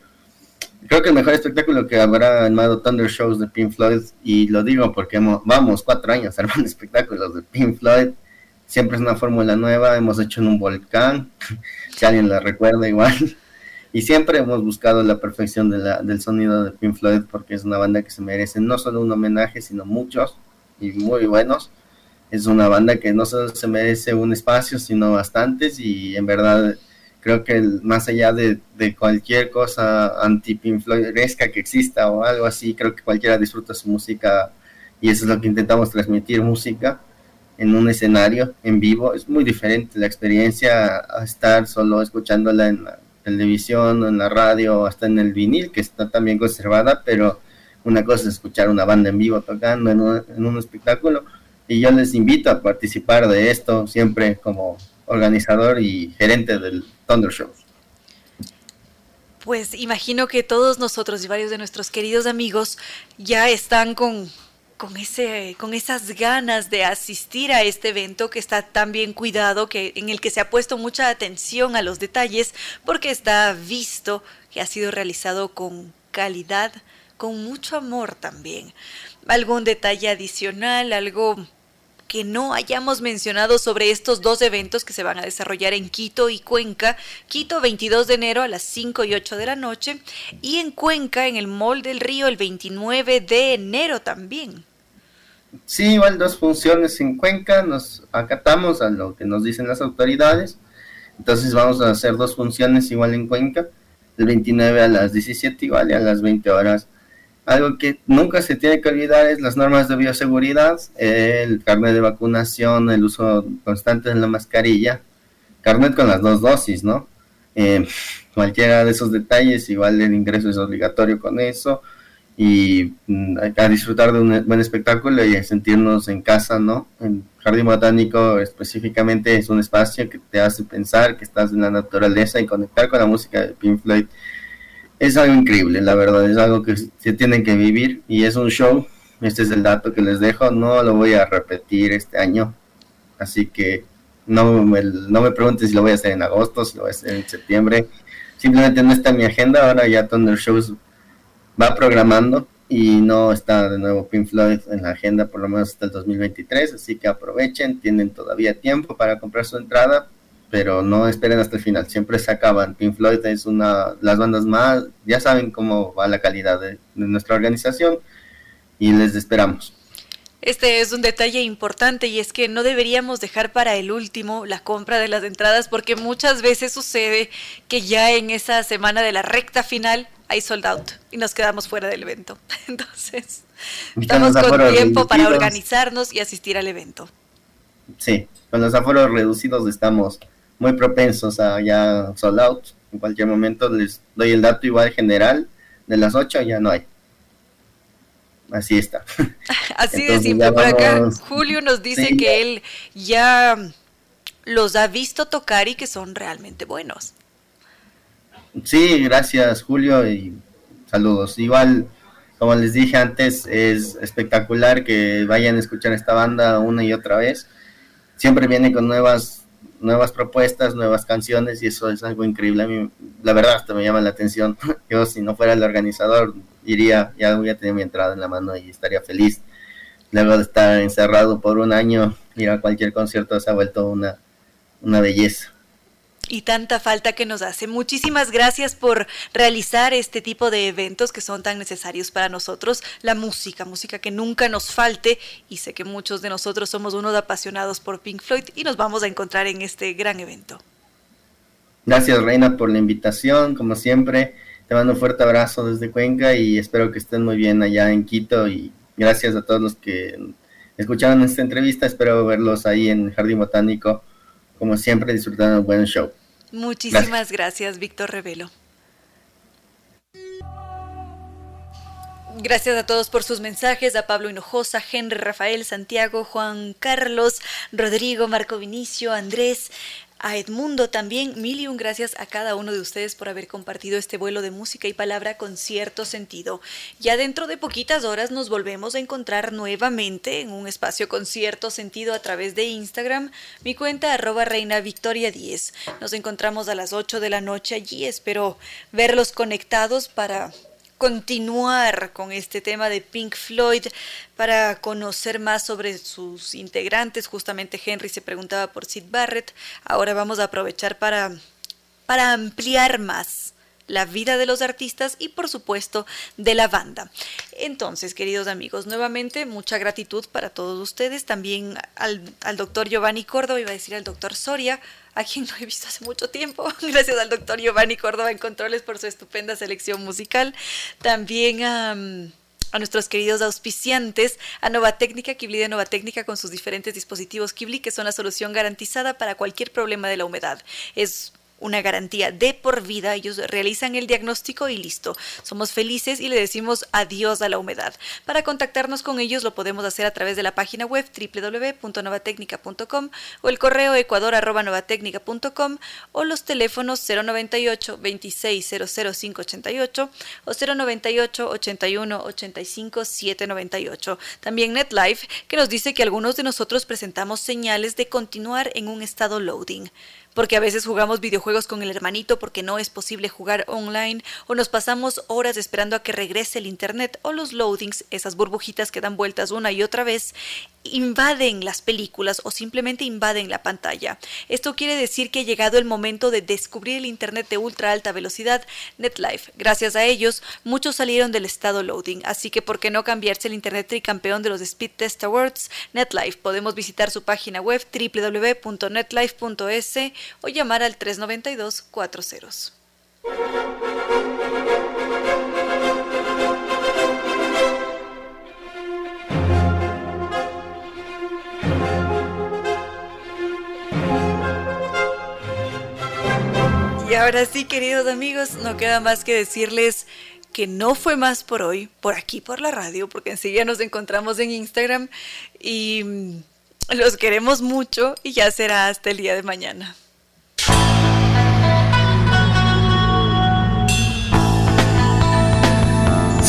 creo que el mejor espectáculo que habrá armado Thunder Shows de Pink Floyd, y lo digo porque vamos cuatro años armando espectáculos de Pink Floyd, siempre es una fórmula nueva, hemos hecho en un volcán, si alguien la recuerda igual, y siempre hemos buscado la perfección del sonido de Pink Floyd porque es una banda que se merece no solo un homenaje, sino muchos y muy buenos. Es una banda que no solo se merece un espacio, sino bastantes y en verdad creo que más allá de, cualquier cosa anti-Pink que exista o algo así, creo que cualquiera disfruta su música y eso es lo que intentamos transmitir, música en un escenario en vivo. Es muy diferente la experiencia a estar solo escuchándola en la televisión en la radio hasta en el vinil, que está también conservada, pero una cosa es escuchar una banda en vivo tocando en un, en un espectáculo y yo les invito a participar de esto siempre como organizador y gerente del Thunder Shows. Pues imagino que todos nosotros y varios de nuestros queridos amigos ya están con con, ese, con esas ganas de asistir a este evento que está tan bien cuidado, que, en el que se ha puesto mucha atención a los detalles, porque está visto que ha sido realizado con calidad, con mucho amor también. ¿Algún detalle adicional, algo que no hayamos mencionado sobre estos dos eventos que se van a desarrollar en Quito y Cuenca. Quito 22 de enero a las 5 y 8 de la noche y en Cuenca en el Mall del Río el 29 de enero también. Sí, igual dos funciones en Cuenca, nos acatamos a lo que nos dicen las autoridades, entonces vamos a hacer dos funciones igual en Cuenca, el 29 a las 17 igual a las 20 horas algo que nunca se tiene que olvidar es las normas de bioseguridad, el carnet de vacunación, el uso constante de la mascarilla, carnet con las dos dosis, ¿no? Eh, cualquiera de esos detalles, igual el ingreso es obligatorio con eso y mm, a disfrutar de un buen espectáculo y sentirnos en casa, ¿no? En Jardín Botánico específicamente es un espacio que te hace pensar que estás en la naturaleza y conectar con la música de Pink Floyd es algo increíble, la verdad, es algo que se tienen que vivir y es un show. Este es el dato que les dejo, no lo voy a repetir este año, así que no me, no me pregunten si lo voy a hacer en agosto, si lo voy a hacer en septiembre. Simplemente no está en mi agenda, ahora ya Thunder Shows va programando y no está de nuevo Pink Floyd en la agenda por lo menos hasta el 2023, así que aprovechen, tienen todavía tiempo para comprar su entrada pero no esperen hasta el final, siempre se acaban. Pink Floyd es una las bandas más, ya saben cómo va la calidad de, nuestra organización y les esperamos. Este es un detalle importante y es que no deberíamos dejar para el último la compra de las entradas porque muchas veces sucede que ya en esa semana de la recta final hay sold out y nos quedamos fuera del evento. Entonces, estamos con tiempo para organizarnos y asistir al evento. Sí, con los aforos reducidos estamos muy propensos a ya sold out. En cualquier momento les doy el dato igual general, de las 8 ya no hay. Así está. Así de simple. Por acá Julio nos dice que él ya los ha visto tocar y que son realmente buenos. Sí, gracias Julio y saludos. Igual, como les dije antes, es espectacular que vayan a escuchar esta banda una y otra vez. Siempre viene con nuevas nuevas propuestas, nuevas canciones y eso es algo increíble. A mí, la verdad, hasta me llama la atención. Yo, si no fuera el organizador, iría, ya voy a tener mi entrada en la mano y estaría feliz. Luego de estar encerrado por un año, ir a cualquier concierto se ha vuelto una, una belleza y tanta falta que nos hace. Muchísimas gracias por realizar este tipo de eventos que son tan necesarios para nosotros. La música, música que nunca nos falte y sé que muchos de nosotros somos unos apasionados por Pink Floyd y nos vamos a encontrar en este gran evento. Gracias Reina por la invitación, como siempre. Te mando un fuerte abrazo desde Cuenca y espero que estén muy bien allá en Quito y gracias a todos los que escucharon esta entrevista. Espero verlos ahí en Jardín Botánico como siempre, disfrutando un buen show. Muchísimas gracias, Víctor Revelo. Gracias a todos por sus mensajes, a Pablo Hinojosa, Henry Rafael, Santiago, Juan Carlos, Rodrigo, Marco Vinicio, Andrés, a Edmundo también, mil y un gracias a cada uno de ustedes por haber compartido este vuelo de música y palabra con cierto sentido. Ya dentro de poquitas horas nos volvemos a encontrar nuevamente en un espacio con cierto sentido a través de Instagram, mi cuenta arroba reina victoria 10. Nos encontramos a las 8 de la noche allí, espero verlos conectados para continuar con este tema de Pink Floyd para conocer más sobre sus integrantes. Justamente Henry se preguntaba por Sid Barrett. Ahora vamos a aprovechar para, para ampliar más la vida de los artistas y por supuesto de la banda. Entonces, queridos amigos, nuevamente mucha gratitud para todos ustedes, también al, al doctor Giovanni Córdoba, iba a decir al doctor Soria, a quien no he visto hace mucho tiempo. Gracias al doctor Giovanni Córdoba en Controles por su estupenda selección musical. También a... a nuestros queridos auspiciantes, a Nova Técnica, Kibli de Nova Técnica con sus diferentes dispositivos Kibli, que son la solución garantizada para cualquier problema de la humedad. Es una garantía de por vida. Ellos realizan el diagnóstico y listo. Somos felices y le decimos adiós a la humedad. Para contactarnos con ellos lo podemos hacer a través de la página web www.novatecnica.com o el correo ecuador.novatecnica.com o los teléfonos 098 26 588 o 098 81 85 798. También NetLife que nos dice que algunos de nosotros presentamos señales de continuar en un estado loading porque a veces jugamos videojuegos con el hermanito porque no es posible jugar online o nos pasamos horas esperando a que regrese el internet o los loadings, esas burbujitas que dan vueltas una y otra vez, invaden las películas o simplemente invaden la pantalla. Esto quiere decir que ha llegado el momento de descubrir el internet de ultra alta velocidad NetLife. Gracias a ellos, muchos salieron del estado loading, así que ¿por qué no cambiarse el internet tricampeón de los Speed Test Awards? NetLife. Podemos visitar su página web www.netlife.es o llamar al 392 40. Y ahora sí, queridos amigos, no queda más que decirles que no fue más por hoy, por aquí, por la radio, porque enseguida nos encontramos en Instagram y los queremos mucho y ya será hasta el día de mañana.